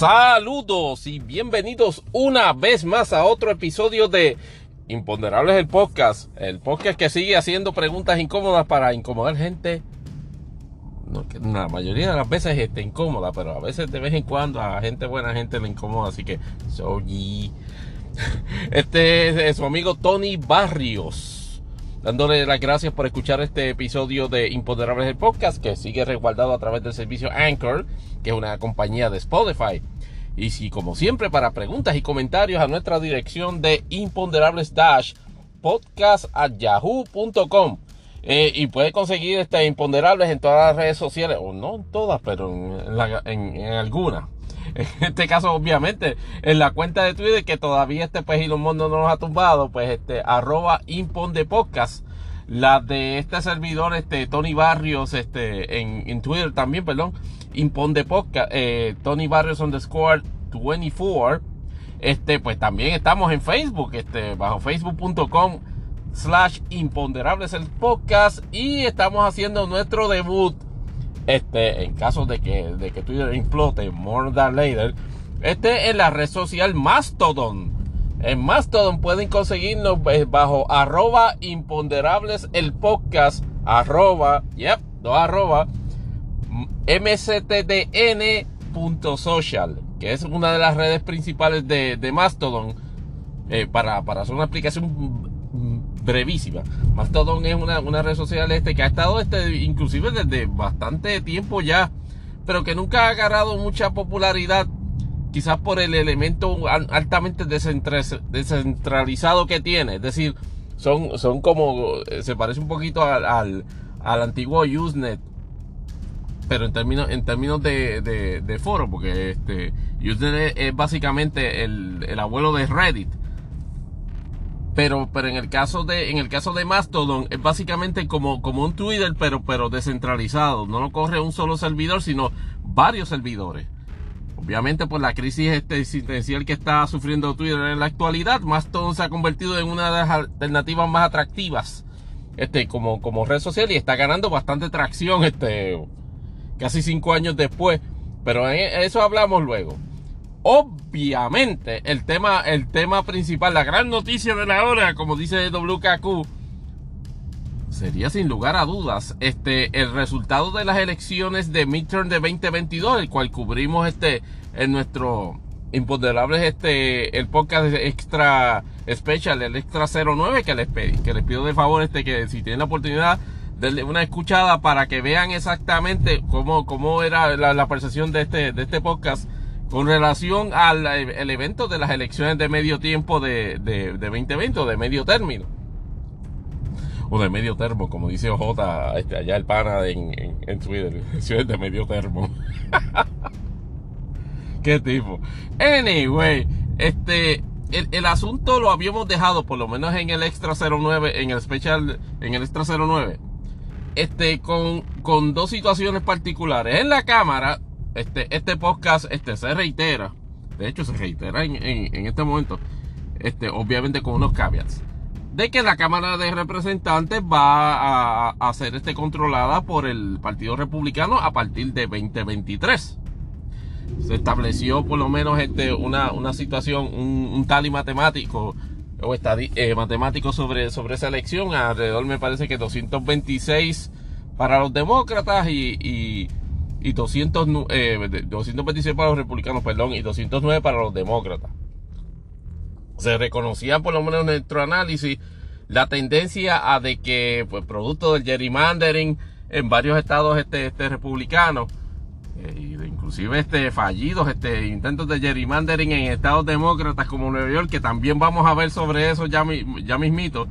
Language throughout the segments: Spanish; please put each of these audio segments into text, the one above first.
Saludos y bienvenidos una vez más a otro episodio de Imponderables el Podcast. El podcast que sigue haciendo preguntas incómodas para incomodar gente. No, que la mayoría de las veces está incómoda, pero a veces de vez en cuando a gente buena gente le incomoda. Así que, soy. Este es su amigo Tony Barrios. Dándole las gracias por escuchar este episodio de Imponderables el Podcast, que sigue resguardado a través del servicio Anchor que es una compañía de Spotify. Y si, como siempre, para preguntas y comentarios a nuestra dirección de imponderables dash podcast at yahoo.com. Eh, y puede conseguir este imponderables en todas las redes sociales, o no en todas, pero en, algunas. En este caso, obviamente, en la cuenta de Twitter, que todavía este pues Mundo no nos ha tumbado, pues este arroba impondepodcast. La de este servidor, este Tony Barrios, este en, en Twitter también, perdón Imponde Podcast, eh, Tony Barrios underscore 24. Este, pues también estamos en Facebook, este, bajo facebook.com slash imponderables el podcast. Y estamos haciendo nuestro debut este en caso de que de que Twitter implote more than later. Este en la red social Mastodon. En Mastodon pueden conseguirnos eh, bajo arroba imponderables el podcast arroba yep dos arroba mctdn.social, que es una de las redes principales de, Mastodon, eh, para, para, hacer una explicación brevísima. Mastodon es una, red social este que ha estado este, inclusive desde bastante tiempo ya, pero que nunca ha agarrado mucha popularidad, quizás por el elemento altamente descentralizado que tiene, es decir, son, son como, eh, se parece un poquito al, al, al antiguo Usenet pero en términos, en términos de, de, foro, porque este, Usenet es, básicamente el, el, abuelo de Reddit. Pero, pero en el caso de, en el caso de Mastodon, es básicamente como, como un Twitter, pero, pero descentralizado. No lo corre un solo servidor, sino varios servidores. Obviamente, por la crisis este existencial que está sufriendo Twitter en la actualidad, Mastodon se ha convertido en una de las alternativas más atractivas este, como, como red social y está ganando bastante tracción este, casi cinco años después. Pero eso hablamos luego. Obviamente, el tema, el tema principal, la gran noticia de la hora, como dice WKQ, sería sin lugar a dudas este, el resultado de las elecciones de midterm de 2022, el cual cubrimos este, en nuestro imponderable este, el podcast extra special, el extra 09, que les, que les pido de favor este, que si tienen la oportunidad una escuchada para que vean exactamente cómo, cómo era la, percepción de este, de este podcast con relación al el evento de las elecciones de medio tiempo de, de, de 2020 o de medio término. O de medio termo, como dice OJ, este, allá el pana en, en, Twitter. de medio termo. Qué tipo. Anyway, este, el, el, asunto lo habíamos dejado, por lo menos en el extra 09, en el special, en el extra 09 este, con, con dos situaciones particulares. En la cámara, este, este podcast este, se reitera. De hecho, se reitera en, en, este momento. Este, obviamente con unos caveats. De que la Cámara de Representantes va a, a ser este, controlada por el Partido Republicano a partir de 2023 se estableció por lo menos este, una, una situación, un, un tal y matemático o eh, matemático sobre, sobre esa elección. Alrededor me parece que 226 para los demócratas y, y, y 200, 226 eh, para los republicanos, perdón, y 209 para los demócratas. Se reconocía por lo menos en nuestro análisis la tendencia a de que, pues, producto del gerrymandering en varios estados este, este republicanos, eh, inclusive este, fallidos este, intentos de gerrymandering en estados demócratas como Nueva York, que también vamos a ver sobre eso ya, ya mismito,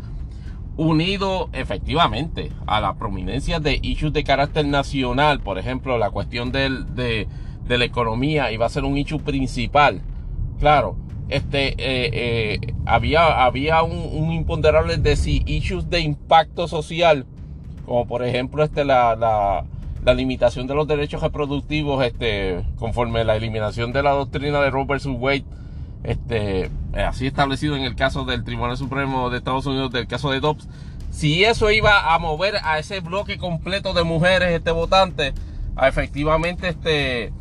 unido efectivamente a la prominencia de issues de carácter nacional, por ejemplo, la cuestión del, de, la economía, y va a ser un issue principal. Claro, este, eh, eh, había, había un, un, imponderable de si issues de impacto social, como por ejemplo este, la la limitación de los derechos reproductivos, este, conforme la eliminación de la doctrina de Roe vs. Wade, este, eh, así establecido en el caso del Tribunal Supremo de Estados Unidos, del caso de Dobbs, si eso iba a mover a ese bloque completo de mujeres, este votante, a efectivamente este,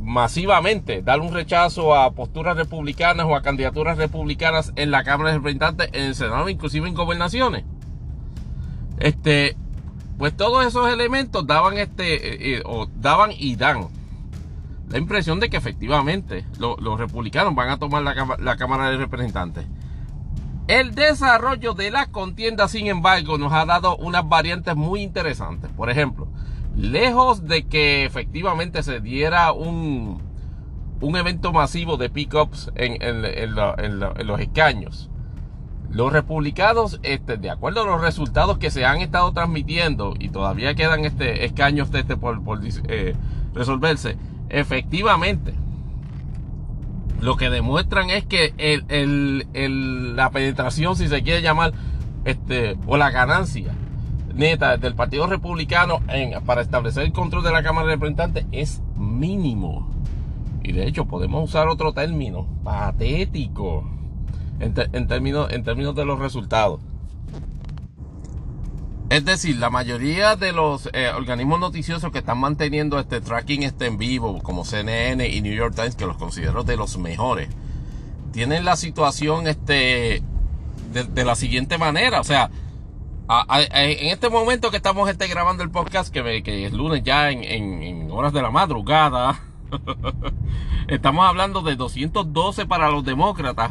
masivamente dar un rechazo a posturas republicanas o a candidaturas republicanas en la Cámara de Representantes, en el Senado, inclusive en gobernaciones. Este, pues todos esos elementos daban este, eh, o daban y dan la impresión de que efectivamente los republicanos van a tomar la, la Cámara de Representantes. El desarrollo de la contienda, sin embargo, nos ha dado unas variantes muy interesantes. Por ejemplo, lejos de que efectivamente se diera un, un evento masivo de pickups en, en, en, los escaños, los republicanos, este, de acuerdo a los resultados que se han estado transmitiendo y todavía quedan este, escaños de este por, eh, resolverse, efectivamente lo que demuestran es que la penetración, si se quiere llamar, este, o la ganancia neta del Partido Republicano para establecer el control de la Cámara de Representantes es mínimo. Y de hecho podemos usar otro término, patético, en, términos, en términos de los resultados. Es decir, la mayoría de los eh, organismos noticiosos que están manteniendo este tracking este en vivo, como CNN y New York Times, que los considero de los mejores, tienen la situación este, de, la siguiente manera. O sea, en este momento que estamos este, grabando el podcast, que, que es lunes ya en, en horas de la madrugada, estamos hablando de 212 para los demócratas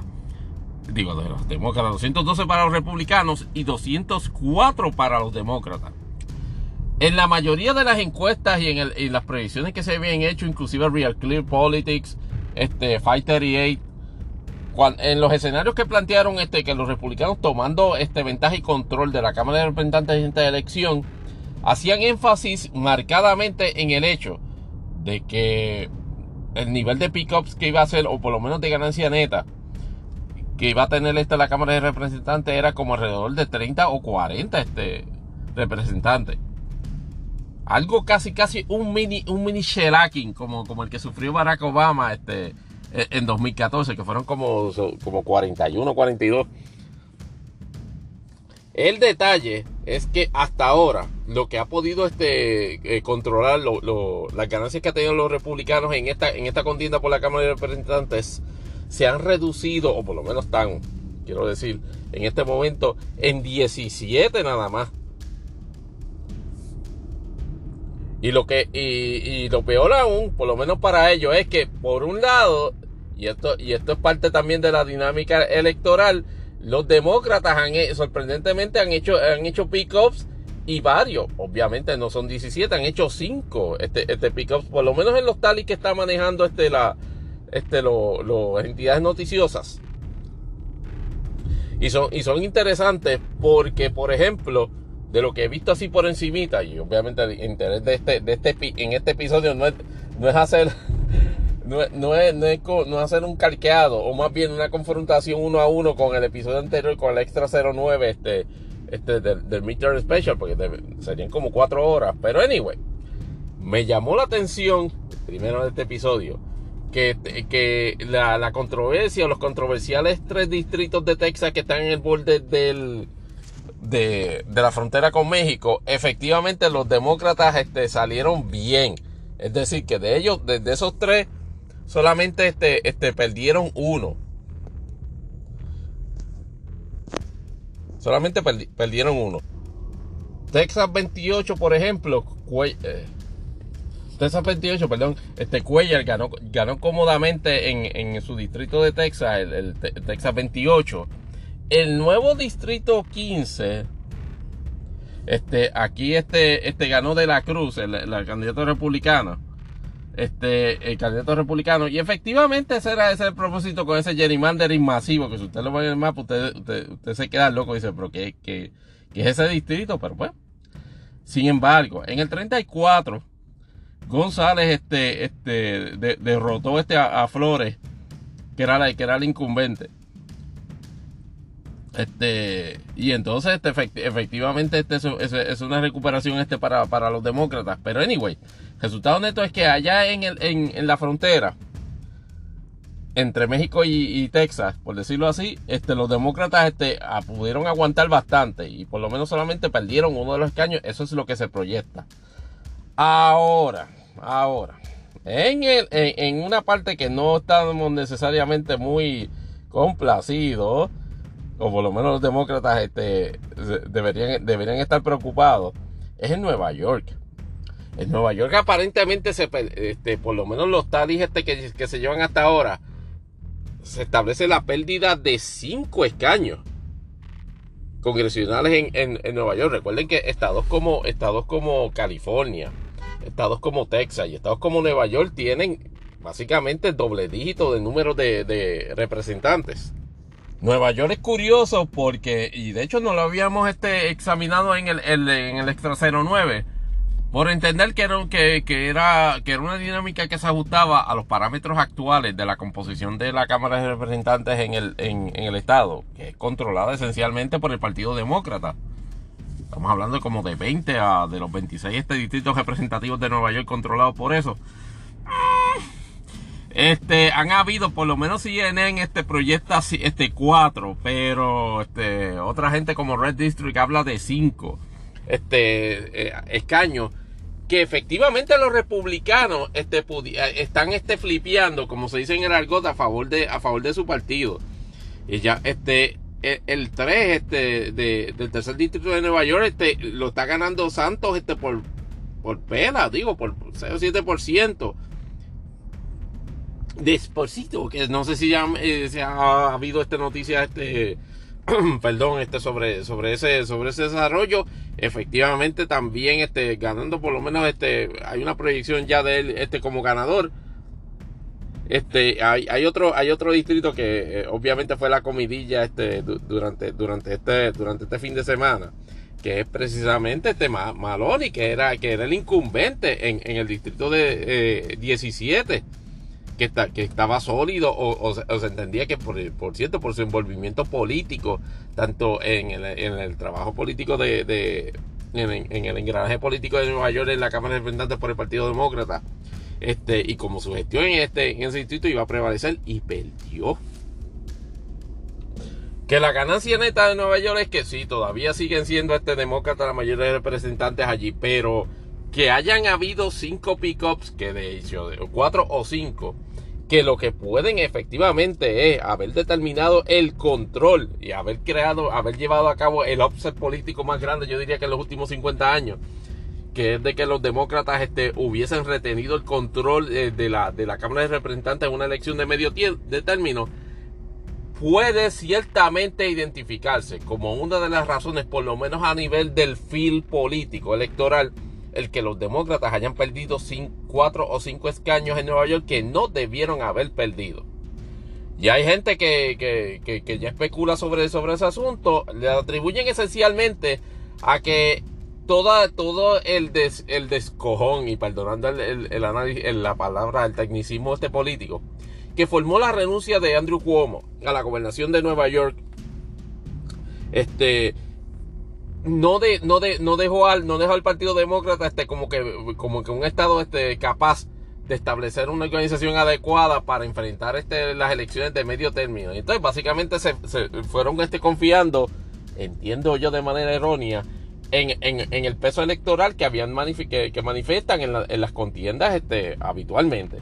de los demócratas, 212 para los republicanos y 204 para los demócratas. En la mayoría de las encuestas y en, las previsiones que se habían hecho, inclusive Real Clear Politics, este, 538, en los escenarios que plantearon este, que los republicanos tomando este, ventaja y control de la Cámara de Representantes en esta elección, hacían énfasis marcadamente en el hecho de que el nivel de pickups que iba a ser, o por lo menos de ganancia neta, que iba a tener esta la Cámara de Representantes era como alrededor de 30 o 40 este, representantes. Algo casi, casi un mini, un mini shellacking, como, como el que sufrió Barack Obama este, e, en 2014, que fueron como, como 41, 42. El detalle es que hasta ahora lo que ha podido este, eh, controlar las ganancias que han tenido los republicanos en esta, en esta contienda por la Cámara de Representantes se han reducido, o por lo menos están, quiero decir, en este momento en 17 nada más. Y lo que y, lo peor aún, por lo menos para ellos, es que por un lado, y esto, y esto es parte también de la dinámica electoral, los demócratas han, sorprendentemente han hecho, han hecho pick-ups y varios, obviamente no son 17, han hecho 5 este, este pick-ups, por lo menos en los tali que está manejando este la, este, las entidades noticiosas. Y son, y son interesantes porque, por ejemplo, de lo que he visto así por encimita, y obviamente el interés de este, de este, en este episodio no es, no es hacer no es, no, es, no, hacer un calqueado, o más bien una confrontación uno a uno con el episodio anterior, con el Extra 09, este, este del, del Special, porque serían como cuatro horas. Pero anyway, me llamó la atención, primero de este episodio, que, la, controversia o los controversiales tres distritos de Texas que están en el borde del, de, la frontera con México, efectivamente los demócratas este, salieron bien. Es decir, que de ellos, de, esos tres, solamente este, este, perdieron uno. Solamente perdieron uno. Texas 28, por ejemplo, eh, Texas 28, perdón, este Cuellar ganó, ganó cómodamente en, su distrito de Texas, el, Texas 28. El nuevo distrito 15, este, aquí este, este ganó de la Cruz, el, candidato republicano. Este, el candidato republicano. Y efectivamente ese era ese el propósito con ese gerrymandering masivo, que si usted lo ve en el mapa, usted, usted, se queda loco y dice, pero ¿qué, qué, qué es ese distrito? Pero bueno. Sin embargo, en el 34 González este, este, derrotó este a, Flores, que era, la, que era el incumbente. Este, y entonces este, efectivamente este es, una recuperación este para, para, los demócratas. Pero anyway, resultado neto es que allá en, el, en, la frontera entre México y, Texas, por decirlo así, este, los demócratas este, pudieron aguantar bastante y por lo menos solamente perdieron uno de los escaños. Eso es lo que se proyecta. Ahora, ahora, en, el, en, una parte que no estamos necesariamente muy complacidos, o por lo menos los demócratas este, deberían, deberían estar preocupados, es en Nueva York. En Nueva York aparentemente, se, este, por lo menos los talis este que, que se llevan hasta ahora, se establece la pérdida de cinco escaños congresionales en, en, Nueva York. Recuerden que estados como, estados como California, estados como Texas y estados como Nueva York tienen básicamente doble dígito de número de, representantes. Nueva York es curioso porque, y de hecho no lo habíamos este, examinado en el, en el Extra 09, por entender que era, que, era, que era una dinámica que se ajustaba a los parámetros actuales de la composición de la Cámara de Representantes en el, en, en el Estado, que es controlada esencialmente por el Partido Demócrata. Estamos hablando como de 20 a de los 26 este distritos representativos de Nueva York controlados por eso. Este, han habido, por lo menos CNN este proyecta este 4, pero este, otra gente como Red District habla de 5 este, eh, escaños que efectivamente los republicanos este, eh, están este, flipeando, como se dice en el argot, a favor de, a favor de su partido. Y ya, este, el, 3 este, del tercer distrito de Nueva York este, lo está ganando Santos este, por, por pena, digo, por 6 o 7%. Desposito, que no sé si ya eh, ha habido esta noticia este, perdón, este, sobre, sobre, ese, sobre ese desarrollo. Efectivamente, también este, ganando por lo menos este, hay una proyección ya de él este, como ganador. Este, hay, hay, otro, hay otro distrito que eh, obviamente fue la comidilla este, durante, este, durante este fin de semana, que es precisamente este Maloney, que era, que era el incumbente en, en el distrito de eh, 17 que, está, que estaba sólido o, se entendía que, por, por, cierto, por su envolvimiento político, tanto en el, en trabajo político de, en, el engranaje político de Nueva York en la Cámara de Representantes por el Partido Demócrata, este, y como su gestión en, este, en ese distrito iba a prevalecer y perdió. Que la ganancia neta de Nueva York es que sí, todavía siguen siendo este demócrata la mayoría de representantes allí, pero que hayan habido cinco pickups, que de hecho, cuatro o cinco, que lo que pueden efectivamente es haber determinado el control y haber creado, haber llevado a cabo el offset político más grande, yo diría que en los últimos 50 años, que es de que los demócratas este, hubiesen retenido el control eh, de, la, de la Cámara de Representantes en una elección de medio de término, puede ciertamente identificarse como una de las razones, por lo menos a nivel del fil político electoral, el que los demócratas hayan perdido cuatro o cinco escaños en Nueva York que no debieron haber perdido. Y hay gente que, ya especula sobre, sobre ese asunto, le atribuyen esencialmente a que toda, todo el, el descojón, y perdonando el, el, análisis, la palabra, el tecnicismo este político, que formó la renuncia de Andrew Cuomo a la gobernación de Nueva York, este, no de, no de, no dejó al, no dejó al Partido Demócrata este como que, como que un estado este capaz de establecer una organización adecuada para enfrentar este, las elecciones de medio término. Entonces, básicamente se, fueron este, confiando, entiendo yo de manera errónea, en, en, el peso electoral que habían que, que, manifiestan en, en, las contiendas este, habitualmente.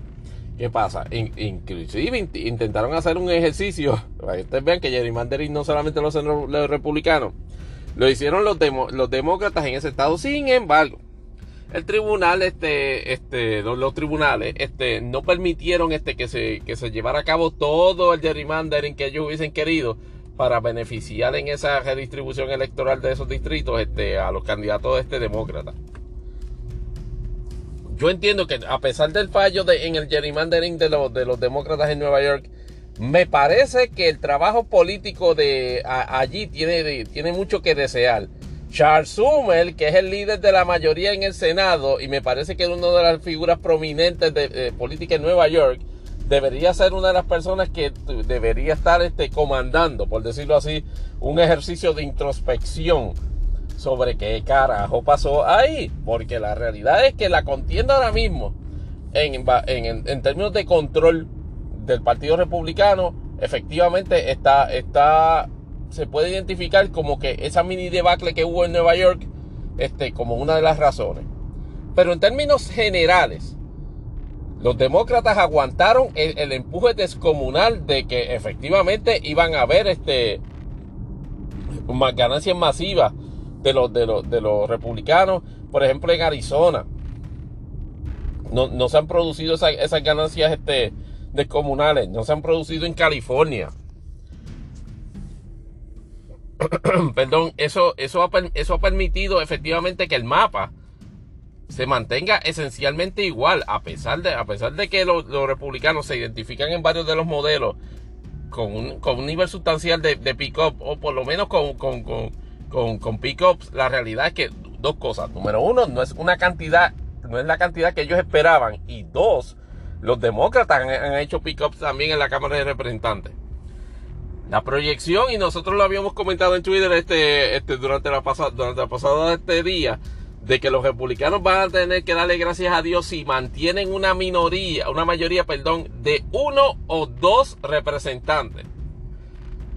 ¿Qué pasa? inclusive intentaron hacer un ejercicio, para que ustedes vean que gerrymandering no solamente lo hacen los republicanos, lo hicieron los, los demócratas en ese estado. Sin embargo, el tribunal, este, este, los, tribunales, este, no permitieron este que se, que se llevara a cabo todo el gerrymandering que ellos hubiesen querido para beneficiar en esa redistribución electoral de esos distritos este, a los candidatos este demócrata. Yo entiendo que a pesar del fallo de, en el gerrymandering de los, de los demócratas en Nueva York, me parece que el trabajo político de allí tiene, tiene mucho que desear. Charles Summer, que es el líder de la mayoría en el Senado, y me parece que es una de las figuras prominentes de, política en Nueva York, debería ser una de las personas que debería estar este, comandando, por decirlo así, un ejercicio de introspección sobre qué carajo pasó ahí. Porque la realidad es que la contienda ahora mismo, en, en, en términos de control del Partido Republicano efectivamente está, está, se puede identificar como que esa mini debacle que hubo en Nueva York, este, como una de las razones. Pero en términos generales, Los demócratas aguantaron el, empuje descomunal de que efectivamente iban a haber este, ganancias masivas de los, de, los, de los republicanos, por ejemplo en Arizona. No, se han producido esas, ganancias este, descomunales, no se han producido en California. Perdón, eso, eso, ha, eso ha permitido efectivamente que el mapa se mantenga esencialmente igual, a pesar de, a pesar de que los, republicanos se identifican en varios de los modelos con un, con un nivel sustancial de, pick-up, o por lo menos con, con, con, con pick-ups, la realidad es que dos cosas. Número uno, no es una cantidad, no es la cantidad que ellos esperaban. Y dos, los demócratas han, hecho pick-ups también en la Cámara de Representantes. La proyección, y nosotros lo habíamos comentado en Twitter este, este, durante, la pasada, durante la pasada este día, de que los republicanos van a tener que darle gracias a Dios si mantienen una minoría, una mayoría, perdón, de uno o dos representantes.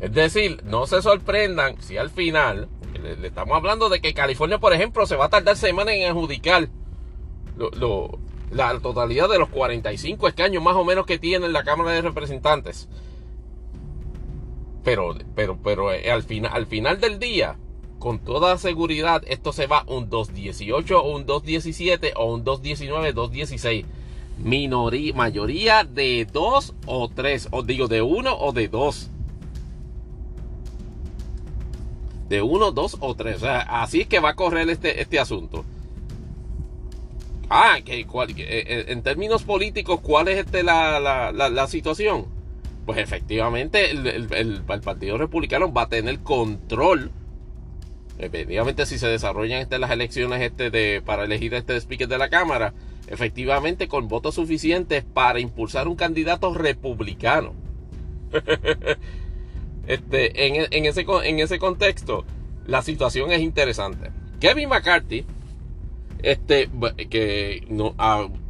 Es decir, no se sorprendan si al final, le, estamos hablando de que California, por ejemplo, se va a tardar semanas en adjudicar la totalidad de los 45 escaños más o menos que tiene la Cámara de Representantes. Pero, pero, pero eh, al, final, al final del día, con toda seguridad esto se va un 218 o un 217 o un 219, 216. Minoría, mayoría de 2 o 3, o digo de 1 o de 2. De 1, 2 o 3. O sea, así es que va a correr este, este asunto. Ah, que, eh, eh, en términos políticos, ¿cuál es este la, la, la, situación? Pues efectivamente el, el, el Partido Republicano va a tener control efectivamente si se desarrollan este, las elecciones este de, para elegir este speaker de la Cámara, efectivamente con votos suficientes para impulsar un candidato republicano. este, en, ese, en ese contexto, la situación es interesante. Kevin McCarthy, este, que no,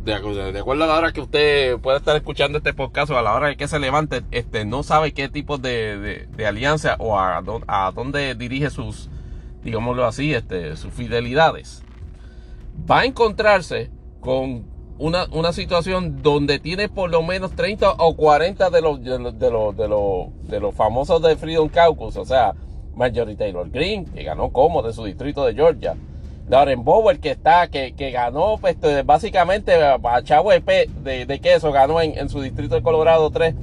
de, acuerdo a la hora que usted puede estar escuchando este podcast o a la hora de que se levante, este, no sabe qué tipo de, alianza o a, a dónde dirige sus, digámoslo así, este, sus fidelidades, va a encontrarse con una, una, situación donde tiene por lo menos 30 o 40 de los, de los, de los, de los, famosos de Freedom Caucus, o sea, Marjorie Taylor Greene, que ganó como de su distrito de Georgia, Lauren Bower, que está, que, que ganó, pues, este, básicamente, a Chavo de, de, queso, ganó en, en, su distrito de Colorado 3.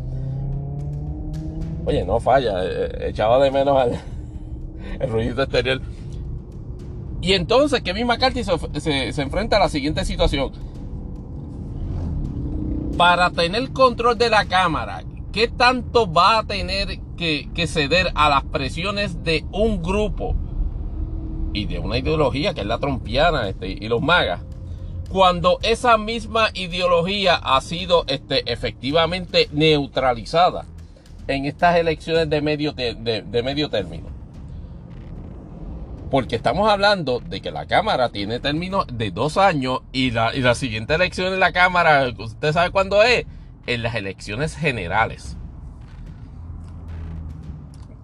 Oye, no falla, eh, eh, echaba de menos al, el ruido exterior. Y entonces Kevin McCarthy se, se, enfrenta a la siguiente situación. Para tener control de la Cámara, ¿qué tanto va a tener que, ceder a las presiones de un grupo y de una ideología que es la trompiana este, y los magas? Cuando esa misma ideología ha sido este, efectivamente neutralizada en estas elecciones de medio, de medio término. Porque estamos hablando de que la Cámara tiene término de dos años y la, y la siguiente elección en la Cámara, ¿usted sabe cuándo es? En las elecciones generales.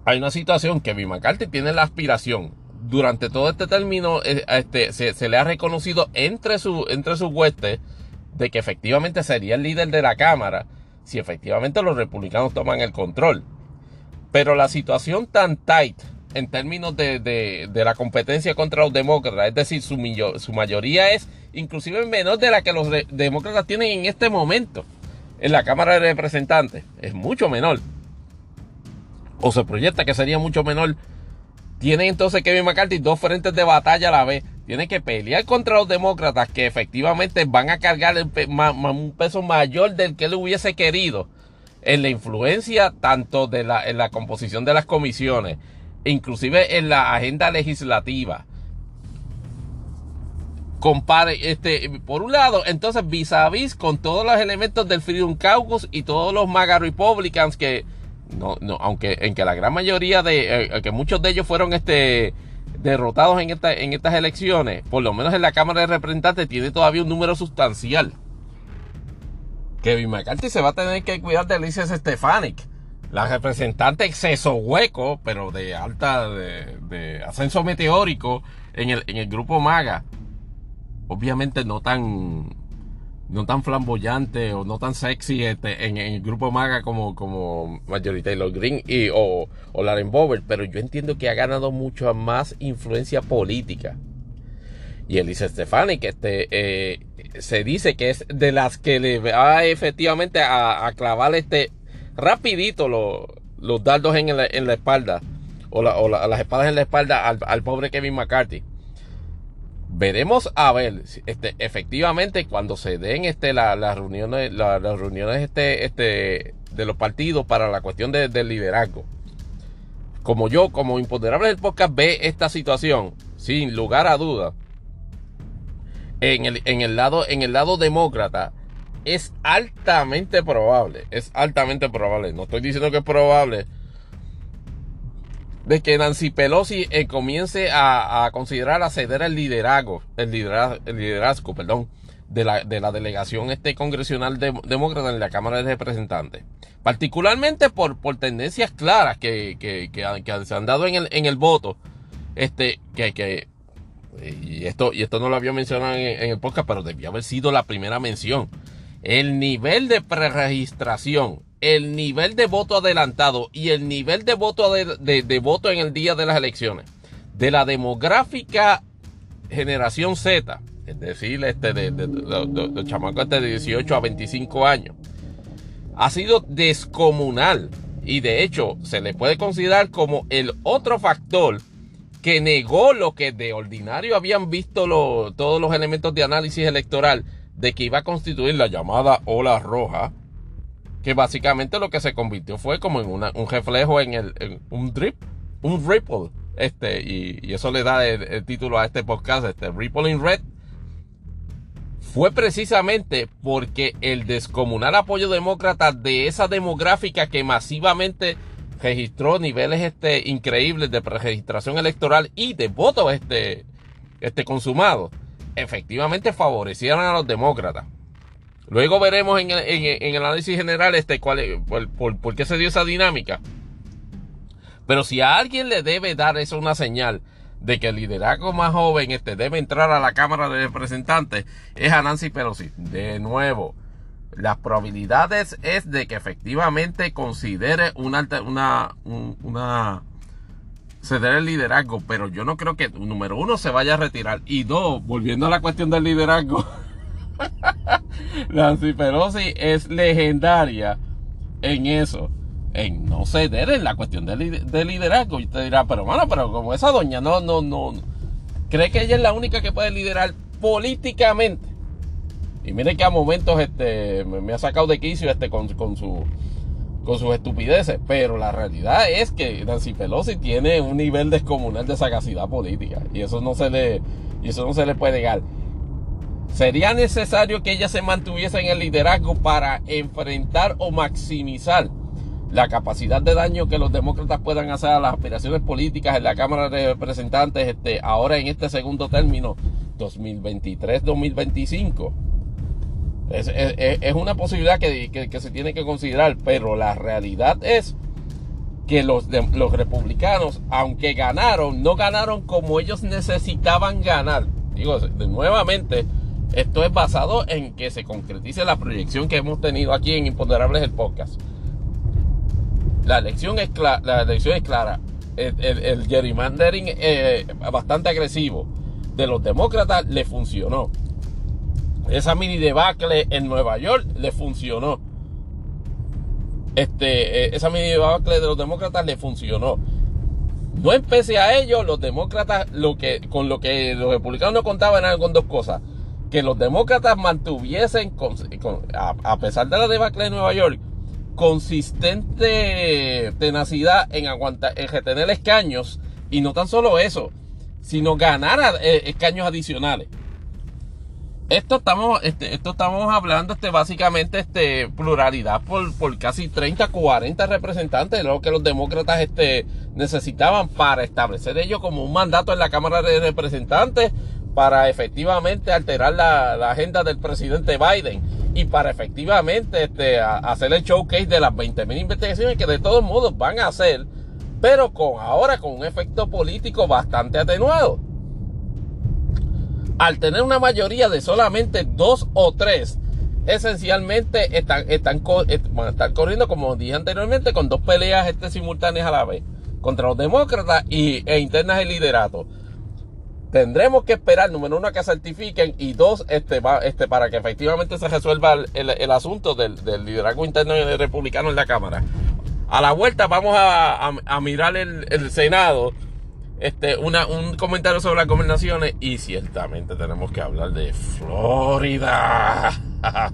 Hay una situación que mi tiene la aspiración. Durante todo este término eh, este, se, le ha reconocido entre, su, entre sus huestes de que efectivamente sería el líder de la Cámara si efectivamente los republicanos toman el control. Pero la situación tan tight en términos de, la competencia contra los demócratas. Es decir, su, su mayoría es inclusive menor de la que los demócratas tienen en este momento en la Cámara de Representantes. Es mucho menor. O se proyecta que sería mucho menor. Tiene entonces Kevin McCarthy dos frentes de batalla a la vez. Tiene que pelear contra los demócratas que efectivamente van a cargar un peso mayor del que él hubiese querido en la influencia tanto de la, en la composición de las comisiones, inclusive en la agenda legislativa. Compare, este, por un lado, entonces vis a vis con todos los elementos del Freedom Caucus y todos los MAGA Republicans que, no, no, aunque en que la gran mayoría de, eh, que muchos de ellos fueron este, derrotados en, esta, en estas elecciones, por lo menos en la Cámara de Representantes tiene todavía un número sustancial. Kevin McCarthy se va a tener que cuidar de Alicia Stefanik la representante exceso hueco, pero de alta, de, ascenso meteórico en el, en el grupo MAGA. Obviamente no tan, no tan flamboyante o no tan sexy este, en, el grupo MAGA como, como Marjorie Taylor Green y, o, o Lauren pero yo entiendo que ha ganado mucho más influencia política. Y Elise Stefani, que este, eh, se dice que es de las que le va efectivamente a, clavar este rapidito los dardos en la, en la espalda o, las espadas en la espalda al, al pobre Kevin McCarthy veremos a ver este, efectivamente cuando se den este, las reuniones, las reuniones este, este, de los partidos para la cuestión del liderazgo. Como yo, como imponderable del podcast, ve esta situación, sin lugar a duda, en el, en el, lado, en el lado demócrata, es altamente probable, es altamente probable, no estoy diciendo que es probable, de que Nancy Pelosi eh, comience a, considerar a ceder el liderazgo, el liderazgo, el liderazgo perdón, de, la, de la delegación este congresional demócrata en la Cámara de Representantes. Particularmente por, por tendencias claras que, que, se han dado en el, en el voto. Este, que, y esto, y esto no lo había mencionado en, el podcast, pero debió haber sido la primera mención. El nivel de preregistración el nivel de voto adelantado y el nivel de voto de, voto en el día de las elecciones de la demográfica generación Z, es decir, este de, los chamacos este de 18 a 25 años, ha sido descomunal y de hecho se le puede considerar como el otro factor que negó lo que de ordinario habían visto todos los elementos de análisis electoral de que iba a constituir la llamada ola roja que básicamente lo que se convirtió fue como en un reflejo en, el, un drip, un ripple, este, y, eso le da el, título a este podcast, este Ripple in Red, fue precisamente porque el descomunal apoyo demócrata de esa demográfica que masivamente registró niveles este, increíbles de preregistración electoral y de votos este, este consumados, efectivamente favorecieron a los demócratas. Luego veremos en el, análisis general este, cuál, por, por, qué se dio esa dinámica. Pero si a alguien le debe dar eso una señal de que el liderazgo más joven este, debe entrar a la Cámara de Representantes, es a Nancy Pelosi. De nuevo, las probabilidades es de que efectivamente considere una, una, una ceder el liderazgo, pero yo no creo que, número uno, se vaya a retirar. Y dos, volviendo a la cuestión del liderazgo. Nancy Pelosi es legendaria en eso, en no ceder en la cuestión de, liderazgo. Y usted dirá, pero bueno, pero como esa doña no, no, no, cree que ella es la única que puede liderar políticamente. Y mire que a momentos este, me, ha sacado de quicio este, con, con, su, con sus estupideces. Pero la realidad es que Nancy Pelosi tiene un nivel descomunal de sagacidad política. Y eso no se le, eso no se le puede negar. Sería necesario que ella se mantuviese en el liderazgo para enfrentar o maximizar la capacidad de daño que los demócratas puedan hacer a las aspiraciones políticas en la Cámara de Representantes este, ahora en este segundo término 2023-2025. Es, una posibilidad que, se tiene que considerar, pero la realidad es que los, republicanos, aunque ganaron, no ganaron como ellos necesitaban ganar. Digo, nuevamente, esto es basado en que se concretice la proyección que hemos tenido aquí en Imponderables el podcast. La elección es, clara, la elección es clara. El, gerrymandering eh, bastante agresivo de los demócratas le funcionó. Esa mini debacle en Nueva York le funcionó. Este, eh, esa mini debacle de los demócratas le funcionó. No empecé a ello, los demócratas, lo que, con lo que los republicanos no contaban eran con dos cosas que los demócratas mantuviesen, a, pesar de la debacle de Nueva York, consistente tenacidad en aguantar, en retener escaños, y no tan solo eso, sino ganar eh, escaños adicionales. Esto estamos, este, esto estamos hablando este, básicamente este, pluralidad por, por casi 30, 40 representantes, lo que los demócratas este, necesitaban para establecer ello como un mandato en la Cámara de Representantes para efectivamente alterar la, agenda del presidente Biden y para efectivamente este, hacer el showcase de las 20.000 investigaciones que de todos modos van a hacer, pero con ahora con un efecto político bastante atenuado. Al tener una mayoría de solamente dos o tres, esencialmente están, están, van a estar corriendo, como dije anteriormente, con dos peleas este, simultáneas a la vez, contra los demócratas y, e internas del liderato. Tendremos que esperar, número uno, a que certifiquen y dos, este, va, este, para que efectivamente se resuelva el, asunto del, liderazgo interno republicano en la Cámara. A la vuelta vamos a, mirar el, el Senado este, una, un comentario sobre las gobernaciones y ciertamente tenemos que hablar de Florida.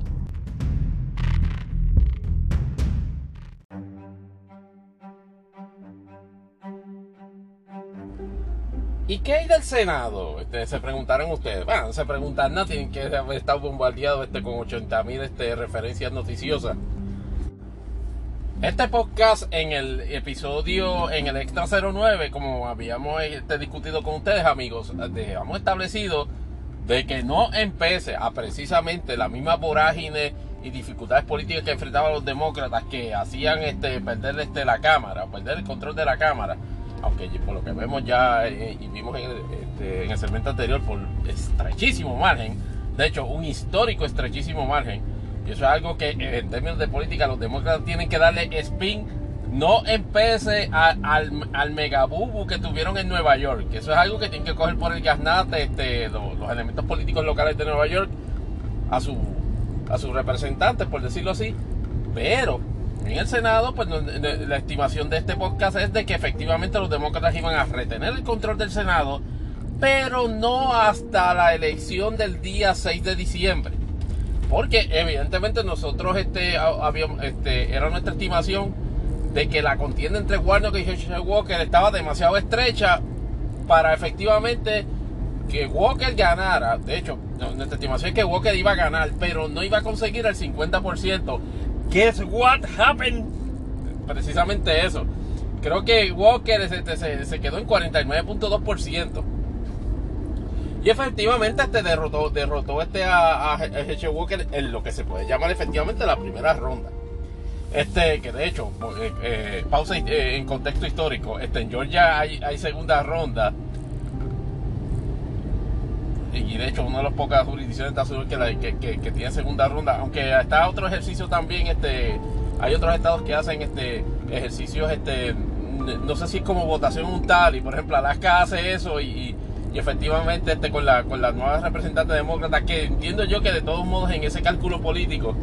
¿Y qué hay del Senado? Este, se preguntaron ustedes. Bueno, se preguntan, no tienen que estado bombardeado este, con 80 mil este, referencias noticiosas. Este podcast en el episodio, en el Extra 09, como habíamos este, discutido con ustedes amigos, hemos establecido de que no empece a precisamente la misma vorágine y dificultades políticas que enfrentaban los demócratas que hacían este, perder este, la Cámara, perder el control de la Cámara, aunque por lo que vemos ya eh, y vimos en el, este, en el segmento anterior por estrechísimo margen, de hecho un histórico estrechísimo margen, y eso es algo que eh, en términos de política los demócratas tienen que darle spin. No empece al, al megabubu que tuvieron en Nueva York. Eso es algo que tienen que coger por el gasnate este, los, elementos políticos locales de Nueva York a, a sus representantes, por decirlo así. Pero en el Senado, pues la estimación de este podcast es de que efectivamente los demócratas iban a retener el control del Senado, pero no hasta la elección del día 6 de diciembre. Porque evidentemente nosotros este, habíamos, este, era nuestra estimación de que la contienda entre Warnock y Herschel Walker estaba demasiado estrecha para efectivamente que Walker ganara. De hecho, nuestra estimación es que Walker iba a ganar, pero no iba a conseguir el 50%. Guess what happened? Precisamente eso. Creo que Walker se, se, se quedó en 49.2%. Y efectivamente este derrotó, derrotó este a, a, Walker en lo que se puede llamar efectivamente la primera ronda. Este, que de hecho, eh, eh, pausa eh, en contexto histórico, este, en Georgia hay, segunda ronda. Y de hecho, una de las pocas jurisdicciones de Estados Unidos que, que, tiene segunda ronda, aunque está otro ejercicio también, este, hay otros estados que hacen este ejercicios, este, no sé si es como votación un tal, y por ejemplo Alaska hace eso y efectivamente este, con, la, con las nuevas representantes demócratas, que entiendo yo que de todos modos en ese cálculo político,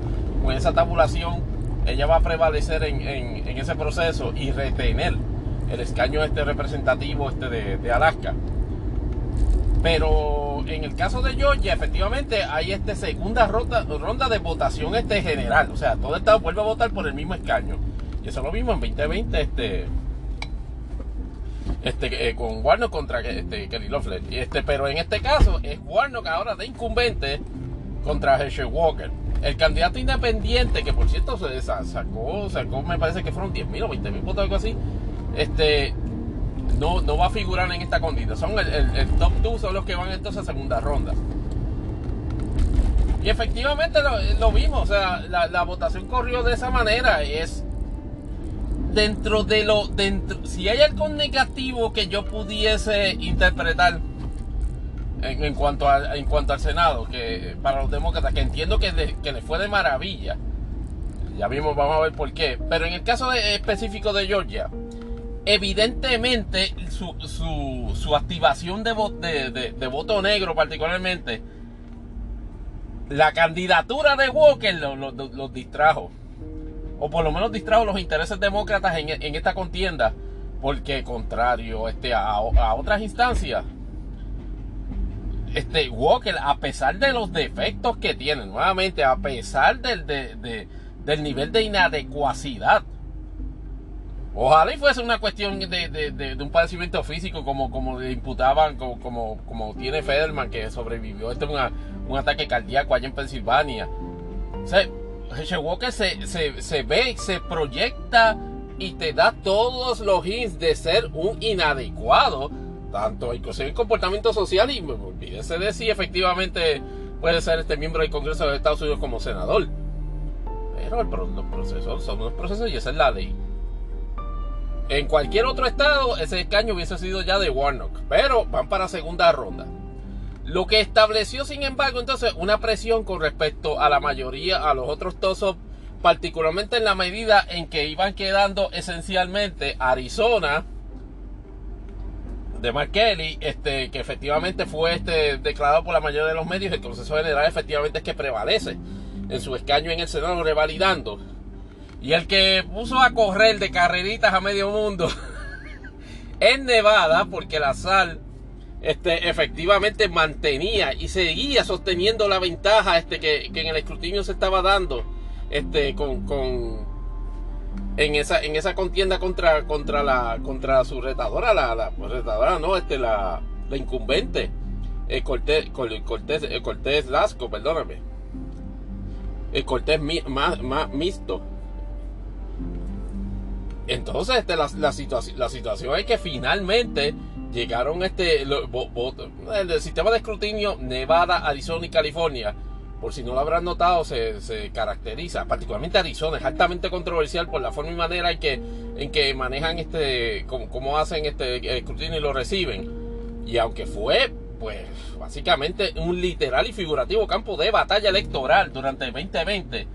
con esa tabulación, ella va a prevalecer en, en, ese proceso y retener el escaño este representativo este de, Alaska. Pero en el caso de Georgia, efectivamente hay este segunda ronda, ronda de votación este general. O sea, todo el Estado vuelve a votar por el mismo escaño. Y eso lo mismo en 2020, este, este, eh, con Warnock contra este, Kelly Loeffler. Este, pero en este caso es Warnock ahora de incumbente contra Herschel Walker. El candidato independiente, que por cierto se sacó, sacó me parece que fueron 10 mil o 20 mil votos, algo así, este, no, no va a figurar en esta condita. Son el, top 2 son los que van entonces a segunda ronda. Y efectivamente lo, lo vimos, o sea, la, la, votación corrió de esa manera. Es dentro de lo dentro si hay algo negativo que yo pudiese interpretar en, cuanto a, en cuanto al Senado que para los demócratas que entiendo que, que les fue de maravilla. Ya vimos vamos a ver por qué. Pero en el caso específico de Georgia evidentemente su, su, su activación de, de, de, voto negro particularmente la candidatura de Walker los distrajo o por lo menos distrajo los intereses demócratas en, esta contienda, porque contrario este, a, otras instancias, este Walker, a pesar de los defectos que tiene, nuevamente, a pesar del, del nivel de inadecuacidad, ojalá y fuese una cuestión de, un padecimiento físico como, como le imputaban, como, como, tiene Federman, que sobrevivió este un ataque cardíaco allá en Pensilvania. O Herschel Walker se, se, se ve, se proyecta y te da todos los hints de ser un inadecuado, tanto inclusive en comportamiento social y olvídese de si efectivamente puede ser este miembro del Congreso de Estados Unidos como senador. Pero los procesos son unos procesos y esa es la ley. En cualquier otro estado, ese escaño hubiese sido ya de Warnock, pero van para segunda ronda. Lo que estableció, sin embargo, entonces una presión con respecto a la mayoría, a los otros tosos, particularmente en la medida en que iban quedando esencialmente Arizona, de Mark Kelly, este, que efectivamente fue este, declarado por la mayoría de los medios, el Consejo General efectivamente es que prevalece en su escaño en el Senado, revalidando. Y el que puso a correr de carreritas a medio mundo en Nevada, porque la sal este, efectivamente mantenía y seguía sosteniendo la ventaja este, que, en el escrutinio se estaba dando este, con, en, esa, en esa contienda contra, contra, la, contra su retadora, la, pues, retadora, no, este, la, la incumbente, el Cortés, Cortés, el Cortés Lasco, perdóname, el Cortés más, más mixto. Entonces, este, la, la, la situación es que finalmente llegaron este el sistema de escrutinio Nevada, Arizona y California. Por si no lo habrán notado, se, caracteriza, particularmente Arizona, es altamente controversial por la forma y manera en que, en que manejan este, cómo, hacen este escrutinio y lo reciben. Y aunque fue, pues, básicamente un literal y figurativo campo de batalla electoral durante el 2020,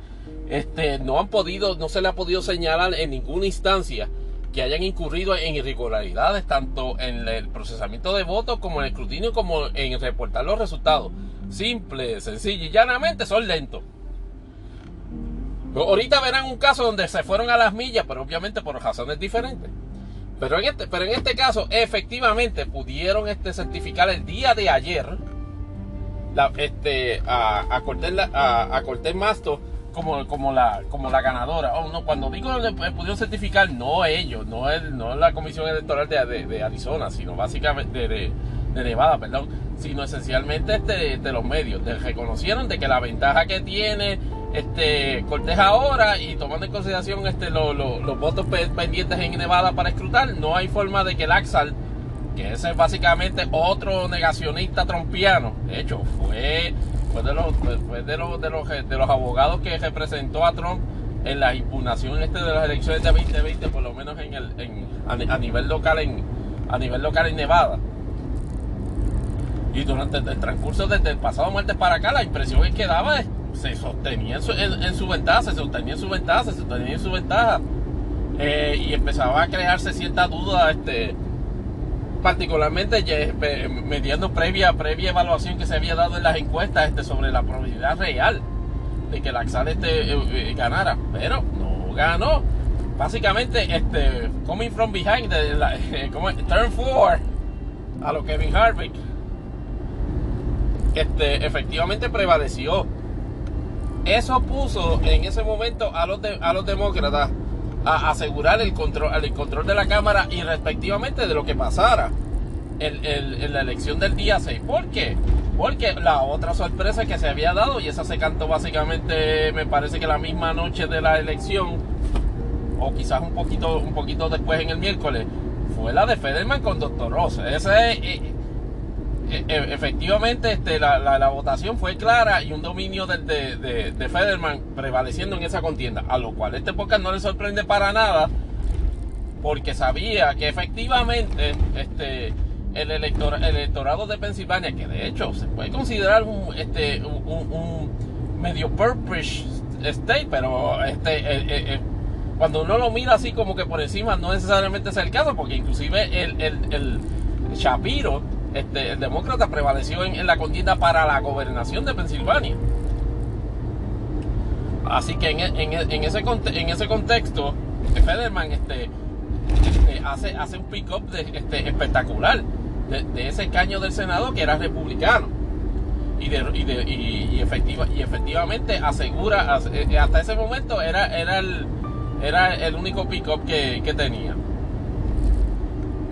este, no han podido, no se le ha podido señalar en ninguna instancia que hayan incurrido en irregularidades tanto en el procesamiento de votos como en el escrutinio como en reportar los resultados. Simple, sencillo y llanamente son lentos. Ahorita verán un caso donde se fueron a las millas, pero obviamente por razones diferentes. Pero en este, pero en este caso, efectivamente, pudieron este, certificar el día de ayer este, a, a, Cortés, a, a Masto como, como, la, como la ganadora. Oh, no, cuando digo pudieron certificar, no ellos, no, es no la comisión electoral de, de, Arizona, sino básicamente de, de, Nevada, perdón, sino esencialmente este, de los medios. reconocieron de que la ventaja que tiene este Cortés ahora y tomando en consideración este, los votos pendientes en Nevada para escrutar, no hay forma de que el Axal, que es básicamente otro negacionista trompiano, de hecho, fue fue de los, de los, de los, de los abogados que representó a Trump en la impugnación este de las elecciones de 2020, por lo menos en el, en, a, nivel local en, a nivel local en Nevada. Y durante el, transcurso desde el pasado martes para acá, la impresión es que daba se sostenía en su, en, su, ventaja, se sostenía en su ventaja, se sostenía en su ventaja. Eh, y empezaba a crearse cierta duda este, particularmente mediando previa, previa evaluación que se había dado en las encuestas este, sobre la probabilidad real de que Laxal este, eh, eh, ganara, pero no ganó. Básicamente, este, coming from behind, de como, turn four a lo Kevin Harvick, este, efectivamente prevaleció. Eso puso en ese momento a los, a los demócratas a asegurar el control, el control de la Cámara y respectivamente de lo que pasara en, la elección del día 6. ¿Por qué? Porque la otra sorpresa que se había dado, y esa se cantó básicamente, me parece que la misma noche de la elección, o quizás un poquito, un poquito después en el miércoles, fue la de Federman con Dr. Ross. Ese, eh, e, e, efectivamente este, la, votación fue clara y un dominio de, de, Federman prevaleciendo en esa contienda, a lo cual este podcast no le sorprende para nada, porque sabía que efectivamente este, el, electorado de Pensilvania, que de hecho se puede considerar un, este, un, medio purplish state, pero este, eh, eh, eh, cuando uno lo mira así como que por encima no necesariamente es el caso, porque inclusive el, el, el Shapiro este, el demócrata prevaleció en, la contienda para la gobernación de Pensilvania. Así que en, ese, en ese contexto, Federman este, este, hace, un pick-up este, espectacular de, ese caño del Senado que era republicano. Y, y, efectiva, y efectivamente asegura, eh, hasta ese momento era, el, único pick-up que tenía.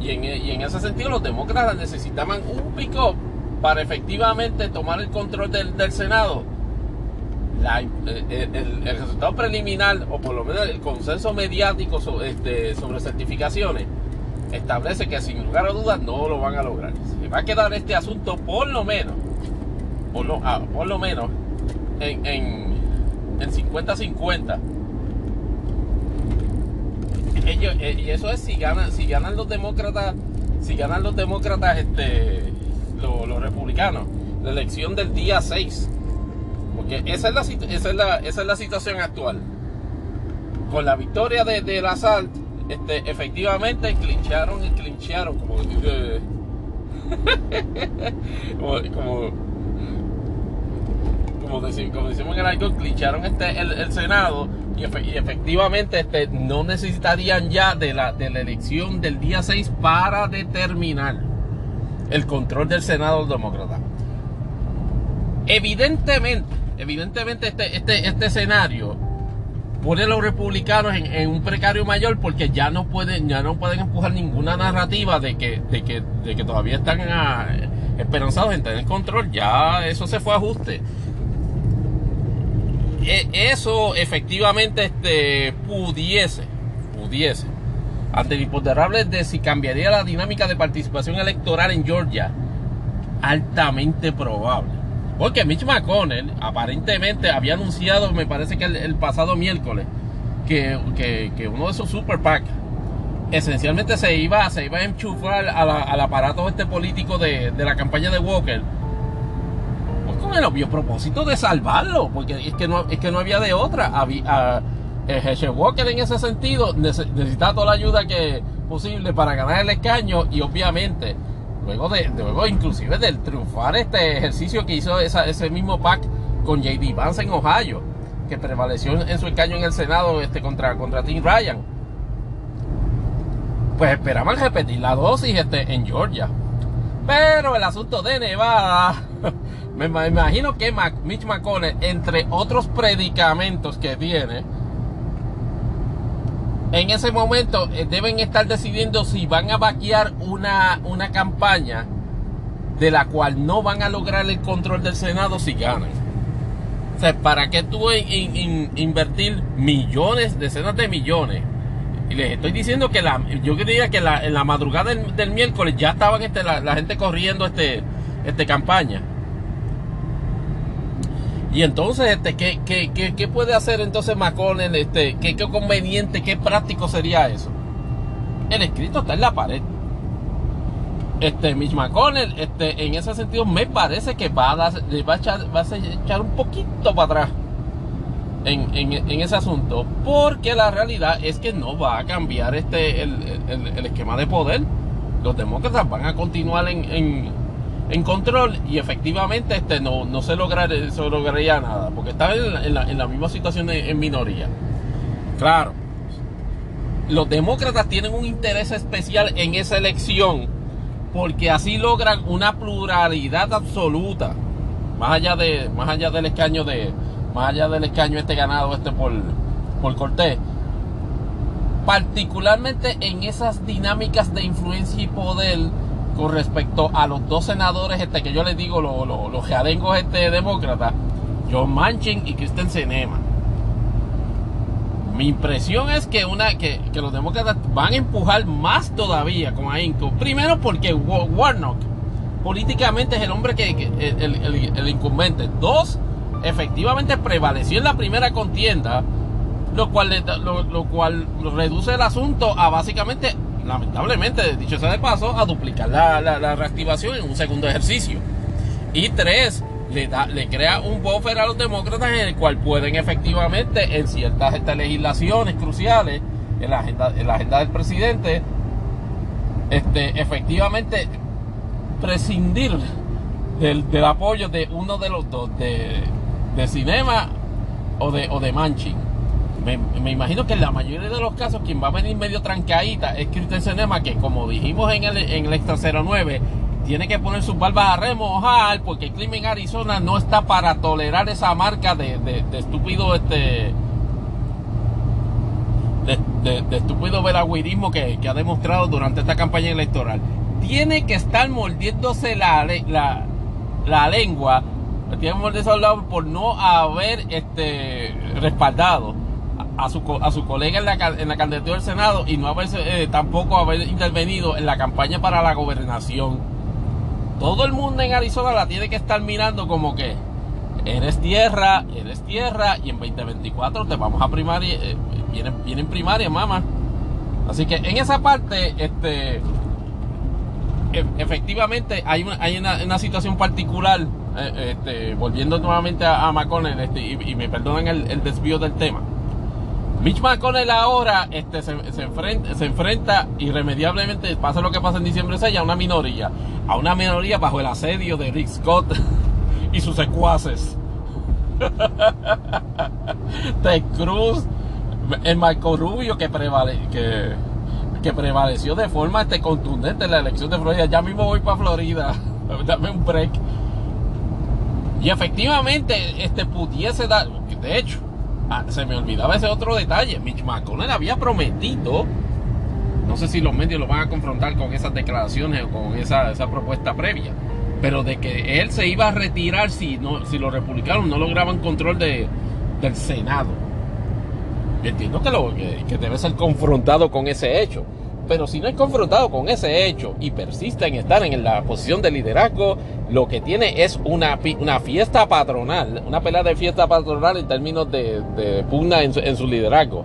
Y en, ese sentido los demócratas necesitaban un pick-up para efectivamente tomar el control del, Senado. Eh, el, resultado preliminar, o por lo menos el consenso mediático sobre, este, sobre certificaciones, establece que sin lugar a dudas no lo van a lograr. Se va a quedar este asunto por lo menos, por lo, ah, por lo menos, en 50-50 eh, y eso es si ganan, si ganan los demócratas, si ganan los demócratas, este, los, republicanos. la elección del día 6. Porque esa es la, esa es la, esa es la situación actual. Con la victoria de, del asalto, este, efectivamente clincharon y clincharon, como, como, como, decimos, en el algo, clincharon este, el, Senado y, efectivamente este, no necesitarían ya de la, de la elección del día 6 para determinar el control del Senado demócrata. Evidentemente, evidentemente este, este, este escenario pone a los republicanos en, un precario mayor porque ya no pueden, ya no pueden empujar ninguna narrativa de que, de que, de que todavía están ah, esperanzados en tener control. Ya eso se fue a ajuste. E, eso efectivamente este, pudiese, pudiese, ante el imponderable de si cambiaría la dinámica de participación electoral en Georgia, altamente probable. Porque Mitch McConnell aparentemente había anunciado, me parece que el, pasado miércoles, que, uno de esos super PAC esencialmente se iba, se iba a enchufar al aparato este político de, la campaña de Walker. Con el obvio propósito de salvarlo, porque es que no, es que no había de otra. Había, eh, Walker en ese sentido necesitaba toda la ayuda que posible para ganar el escaño y obviamente luego de, luego inclusive del triunfar este ejercicio que hizo ese mismo PAC con JD Vance en Ohio, que prevaleció en su escaño en el Senado este, contra, contra Tim Ryan. Pues esperaban repetir la dosis este, en Georgia. Pero el asunto de Nevada, me, imagino que Mitch McConnell, entre otros predicamentos que tiene, en ese momento eh, deben estar decidiendo si van a vaquear una, una campaña de la cual no van a lograr el control del Senado si ganan. O sea, ¿para qué tú invertir millones, decenas de millones? Y les estoy diciendo que la, yo diría que en la madrugada del, miércoles ya estaban este, la, la, gente corriendo este, este campaña. Y entonces, este, ¿qué, qué, qué, qué puede hacer entonces McConnell? Este, ¿qué, ¿Qué conveniente, qué práctico sería eso? El escrito está en la pared. Este, Mitch McConnell, este, en ese sentido, me parece que va a, va a, echar, va a echar un poquito para atrás en, en, ese asunto. Porque la realidad es que no va a cambiar este, el, el, el esquema de poder. Los demócratas van a continuar en en control y efectivamente este no, no se, lograría, se lograría nada, porque en la, en la, misma situación en minoría. Claro, los demócratas tienen un interés especial en esa elección, porque así logran una pluralidad absoluta, más allá de, más allá del escaño de, más allá del escaño este ganado este por, por Cortés. Particularmente en esas dinámicas de influencia y poder con respecto a los dos senadores este, que yo les digo, los, los, los este, demócratas, John Manchin y Kristen Sinema. Mi impresión es que, una, que, los demócratas van a empujar más todavía con ahínco. Primero porque Warnock políticamente es el hombre que, el, el, incumbente. Dos, efectivamente prevaleció en la primera contienda, lo cual, lo, lo cual reduce el asunto a básicamente lamentablemente, dicho sea de paso, a duplicar la, reactivación en un segundo ejercicio. Y tres, le, da, le crea un buffer a los demócratas en el cual pueden efectivamente en ciertas estas legislaciones cruciales en la agenda, en la agenda del presidente, este, efectivamente prescindir del, apoyo de uno de los dos, de, de Cinema o de, o de Manchin me, imagino que en la mayoría de los casos quien va a venir medio trancadita es Kristen Senema, que como dijimos en el, en el Extra 09, tiene que poner sus barbas a remojar porque el clima en Arizona no está para tolerar esa marca de, de, estúpido este de, estúpido veragüirismo que, ha demostrado durante esta campaña electoral. Tiene que estar mordiéndose la, la, la lengua, tiene que mordiéndose por no haber este respaldado a su, a su colega en la, en la candidatura del Senado y no haber eh, tampoco haber intervenido en la campaña para la gobernación. Todo el mundo en Arizona la tiene que estar mirando como que eres tierra, eres tierra y en 2024 te vamos a primaria, eh, viene, viene en primaria, mamá. Así que en esa parte, este, e, efectivamente hay una, hay una, situación particular, eh, este, volviendo nuevamente a, McConnell, este, y, me perdonan el, desvío del tema. Mitch McConnell ahora este, se, enfrenta, irremediablemente, pasa lo que pasa en diciembre 6, a una minoría, a una minoría bajo el asedio de Rick Scott y sus secuaces. Ted Cruz, el Marco Rubio que, que prevaleció de forma este, contundente en la elección de Florida. Ya mismo voy para Florida. Dame un break. Y efectivamente, este pudiese dar. De hecho, ah, se me olvidaba ese otro detalle. Mitch McConnell había prometido. No sé si los medios lo van a confrontar con esas declaraciones o con esa, esa propuesta previa. Pero de que él se iba a retirar si, no, si los republicanos no lograban control de, del Senado. Yo entiendo que, lo, que, debe ser confrontado con ese hecho. Pero si no es confrontado con ese hecho y persiste en estar en la posición de liderazgo, lo que tiene es una, una fiesta patronal, una pelea de fiesta patronal en términos de, pugna en su, liderazgo.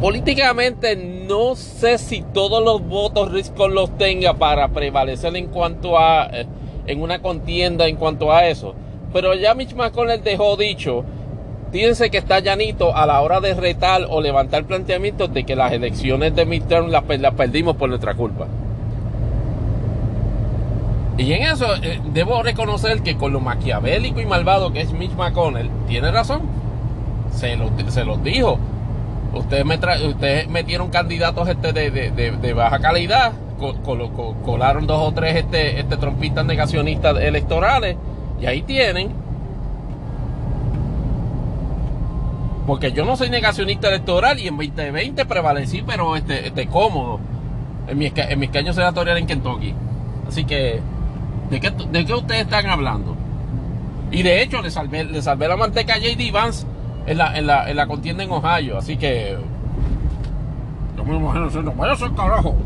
Políticamente no sé si todos los votos Risco los tenga para prevalecer en cuanto a eh, en una contienda en cuanto a eso. Pero ya Mitch McConnell dejó dicho Fíjense que está llanito a la hora de retar o levantar planteamientos de que las elecciones de midterm las, perdimos por nuestra culpa. Y en eso eh, debo reconocer que con lo maquiavélico y malvado que es Mitch McConnell, tiene razón. Se los se dijo. Ustedes, me ustedes metieron candidatos este de, baja calidad, colaron dos o tres este, este trompistas negacionistas electorales, y ahí tienen Porque yo no soy negacionista electoral y en 2020 prevalecí, pero este, este cómodo en mi, en mi escaño senatorial en Kentucky. Así que, ¿de qué, ¿de qué ustedes están hablando? Y de hecho, le salvé, le salvé la manteca a J.D. Vance en la, en, la, en la contienda en Ohio. Así que, yo me imagino diciendo, vaya a ser carajo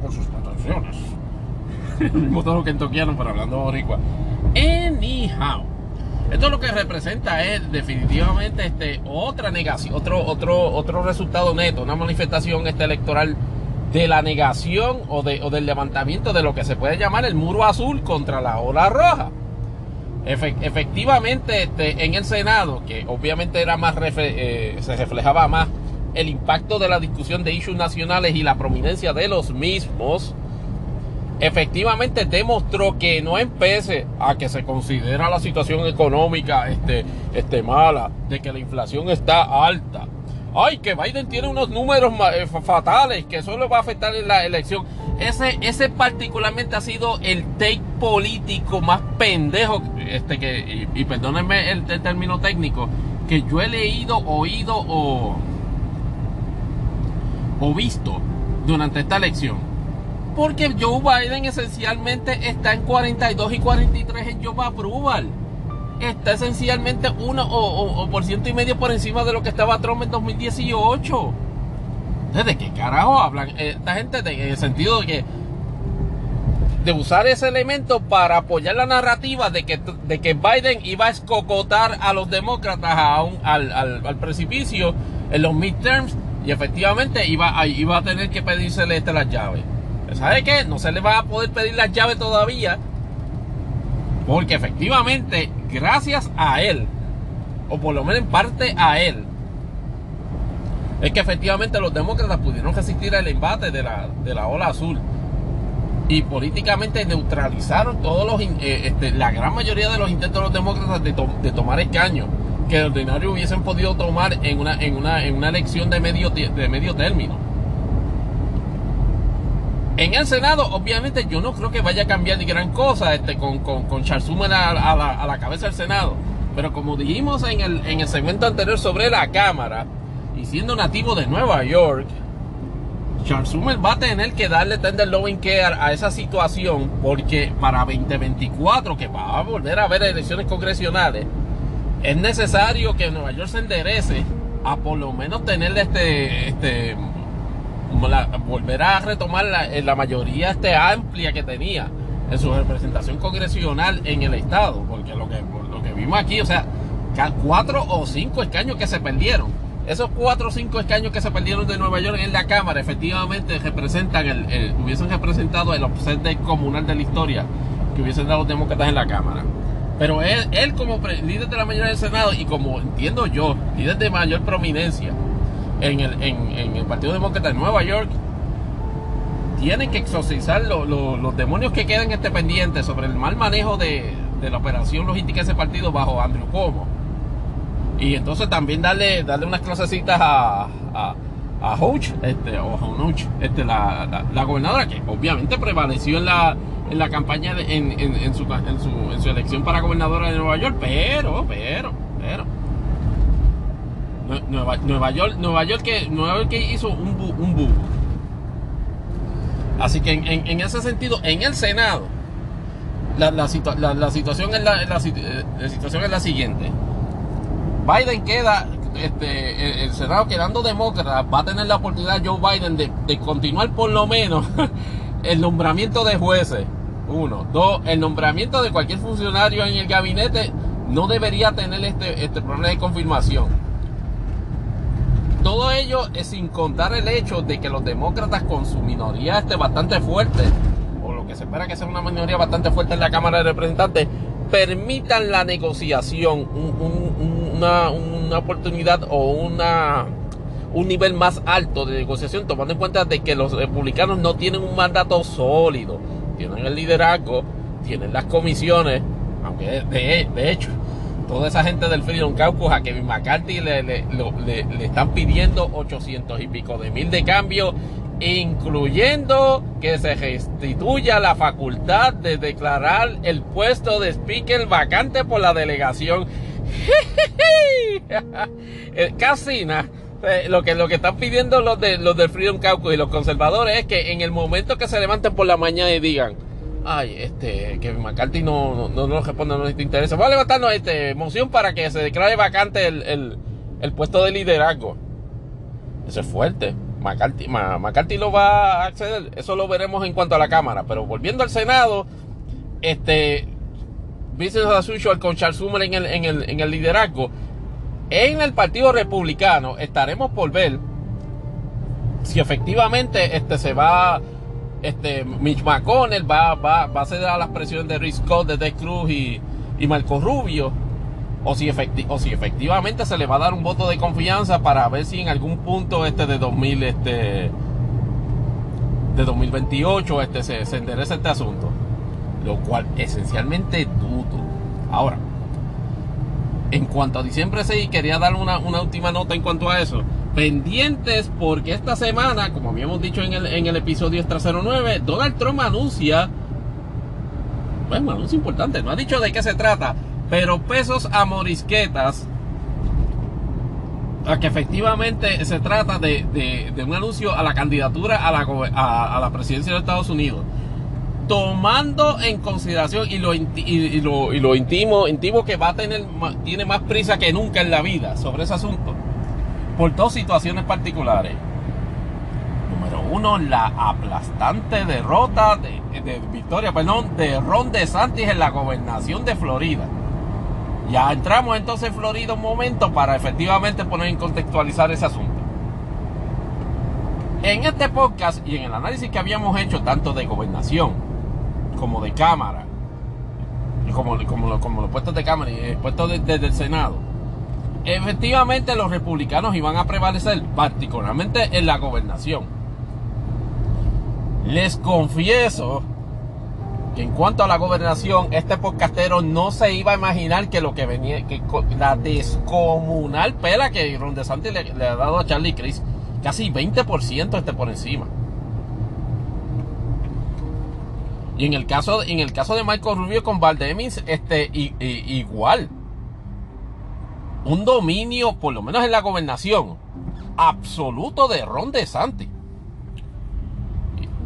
con sus pretensiones. El mismo kentuckiano, pero hablando boricua. Anyhow. Esto lo que representa es definitivamente este, otra negación, otro, otro, otro resultado neto, una manifestación este, electoral de la negación o, de, o del levantamiento de lo que se puede llamar el muro azul contra la ola roja. efectivamente, este, en el Senado, que obviamente era más eh, se reflejaba más el impacto de la discusión de issues nacionales y la prominencia de los mismos, efectivamente demostró que no empece a que se considera la situación económica este, este mala, de que la inflación está alta. Ay, que Biden tiene unos números eh, fatales, que eso le va a afectar en la elección. Ese, ese particularmente ha sido el take político más pendejo, este que, y, perdónenme el, el término técnico, que yo he leído, oído o, o visto durante esta elección porque Joe Biden esencialmente está en 42 y 43 en Joe Approval. Está esencialmente uno o, por ciento y medio por encima de lo que estaba Trump en 2018. ¿De qué carajo hablan esta gente? en el sentido de que de usar ese elemento para apoyar la narrativa de que, de que Biden iba a escocotar a los demócratas a al, al, precipicio en los midterms y efectivamente iba, iba a tener que pedírsele este las llaves. ¿Sabe qué? No se le va a poder pedir las llaves todavía. Porque efectivamente, gracias a él, o por lo menos en parte a él, es que efectivamente los demócratas pudieron resistir el embate de la, de la ola azul. Y políticamente neutralizaron todos los, eh, este, la gran mayoría de los intentos de los demócratas de, de tomar que de ordinario hubiesen podido tomar en una, en una, en una elección de medio, de medio término. En el Senado, obviamente, yo no creo que vaya a cambiar de gran cosa este, con, con, con Charles a, la, cabeza del Senado. Pero como dijimos en el, en el segmento anterior sobre la Cámara, y siendo nativo de Nueva York, Charles Schumer va a tener que darle tender loving care a esa situación porque para 2024, que va a volver a haber elecciones congresionales, es necesario que Nueva York se enderece a por lo menos tener este, este volverá a retomar la, la mayoría este amplia que tenía en su representación congresional en el estado, porque lo que, lo que vimos aquí, o sea, cuatro o cinco escaños que se perdieron, esos cuatro o cinco escaños que se perdieron de Nueva York en la Cámara efectivamente representan el, hubiesen representado el obsente comunal de la historia que hubiesen dado los demócratas en la Cámara. Pero él, él como líder de la mayoría del Senado y como entiendo yo, líder de mayor prominencia en el, en, el Partido Demócrata de Nueva York, tienen que exorcizar los demonios que quedan este pendiente sobre el mal manejo de, de la operación logística de ese partido bajo Andrew Cuomo y entonces también darle, darle unas clasecitas a, a, a Hoch, este, o a este, la, la, gobernadora, que obviamente prevaleció en la, en la campaña, en, en, en, su, en, su, en su elección para gobernadora de Nueva York, pero, pero, pero. Nueva, York, Nueva York que, Nueva York hizo un bu, un bu. Así que en, ese sentido, en el Senado, la, la, la situación, es eh, la situación es la siguiente. Biden queda, este, el, Senado quedando demócrata, va a tener la oportunidad Joe Biden de, continuar por lo menos el nombramiento de jueces. Uno. Dos, el nombramiento de cualquier funcionario en el gabinete no debería tener este, este problema de confirmación. Todo ello es sin contar el hecho de que los demócratas con su minoría este bastante fuerte, o lo que se espera que sea una minoría bastante fuerte en la Cámara de Representantes, permitan la negociación, una, oportunidad o una, un nivel más alto de negociación, tomando en cuenta de que los republicanos no tienen un mandato sólido, tienen el liderazgo, tienen las comisiones, aunque de, de hecho toda esa gente del Freedom Caucus a Kevin McCarthy le, le, le, están pidiendo 800 y pico de mil de cambio incluyendo que se restituya la facultad de declarar el puesto de speaker vacante por la delegación. Eh, casi nada. Eh, lo que, lo que están pidiendo los, de, los del Freedom Caucus y los conservadores es que en el momento que se levanten por la mañana y digan, ay, este, que McCarthy no, no, no, responde, no te interesa, vamos a levantarnos este, moción para que se declare vacante el, el, el puesto de liderazgo. Eso es fuerte. McCarthy, lo va a acceder, eso lo veremos en cuanto a la Cámara. Pero volviendo al Senado, este Business as usual con Charles Summer en el, en, el, en el liderazgo. En el Partido Republicano estaremos por ver si efectivamente este se va este Mitch McConnell va, va, va a ceder a las presiones de Rick Scott, de Ted Cruz y, y Marco Rubio. O si, o si efectivamente se le va a dar un voto de confianza para ver si en algún punto este de 2000 este de 2028 este se, se endereza este asunto. Lo cual esencialmente dudo. Ahora en cuanto a diciembre 6 quería dar una, una última nota en cuanto a eso pendientes porque esta semana como habíamos dicho en el, en el episodio extra 09 Donald Trump anuncia bueno, un anuncio importante no ha dicho de qué se trata pero pesos a morisquetas, a que efectivamente se trata de, un anuncio a la candidatura a la, a, la, presidencia de Estados Unidos, tomando en consideración y lo, y, lo, y lo intimo, intimo que va tiene más prisa que nunca en la vida sobre ese asunto, por dos situaciones particulares. Número uno, la aplastante derrota de, de victoria, perdón, de Ron en la gobernación de Florida ya entramos entonces en Florida un momento para efectivamente poner en contextualizar ese asunto. En este podcast y en el análisis que habíamos hecho tanto de gobernación como de Cámara, como, como, como los puestos de Cámara y puestos desde el Senado, efectivamente los republicanos iban a prevalecer, particularmente en la gobernación. Les confieso que en cuanto a la gobernación, este podcastero no se iba a imaginar que lo que venía, que la descomunal pela que Ron DeSantis le, ha dado a Charlie Chris, casi 20% esté por encima. Y en el caso, en el caso de Michael Rubio con Valdemis, este, igual. Un dominio, por lo menos en la gobernación, absoluto de Ron DeSantis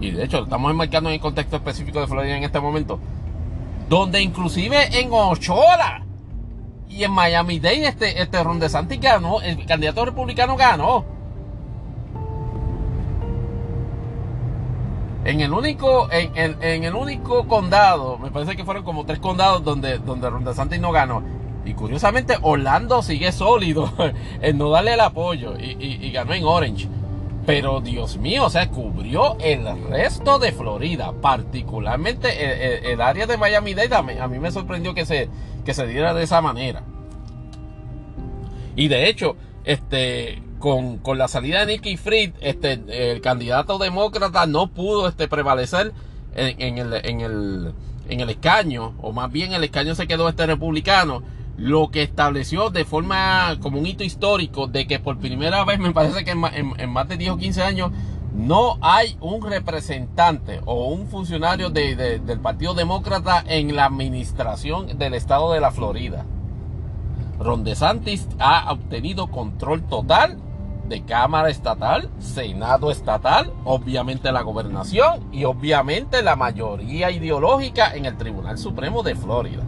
y de hecho estamos enmarcando en el contexto específico de Florida en este momento, donde inclusive en Ochoa y en Miami Dade este, este Ron DeSantis ganó, el candidato republicano ganó. En el único, en, el único condado, me parece que fueron como tres condados donde, donde Ron DeSantis no ganó. Y curiosamente Orlando sigue sólido en no darle el apoyo y, ganó en Orange. Pero Dios mío, o sea, cubrió el resto de Florida, particularmente el, área de Miami-Dade. A mí me sorprendió que se, que se diera de esa manera. Y de hecho, este, con, la salida de Nicky Fried, este, el candidato demócrata no pudo este, prevalecer en, el, en, el, en el escaño, o más bien el escaño se quedó este republicano lo que estableció de forma como un hito histórico de que por primera vez, me parece que en, más de 10 o 15 años, no hay un representante o un funcionario del Partido Demócrata en la administración del estado de la Florida. Ron DeSantis ha obtenido control total de Cámara Estatal, Senado Estatal, obviamente la gobernación y obviamente la mayoría ideológica en el Tribunal Supremo de Florida.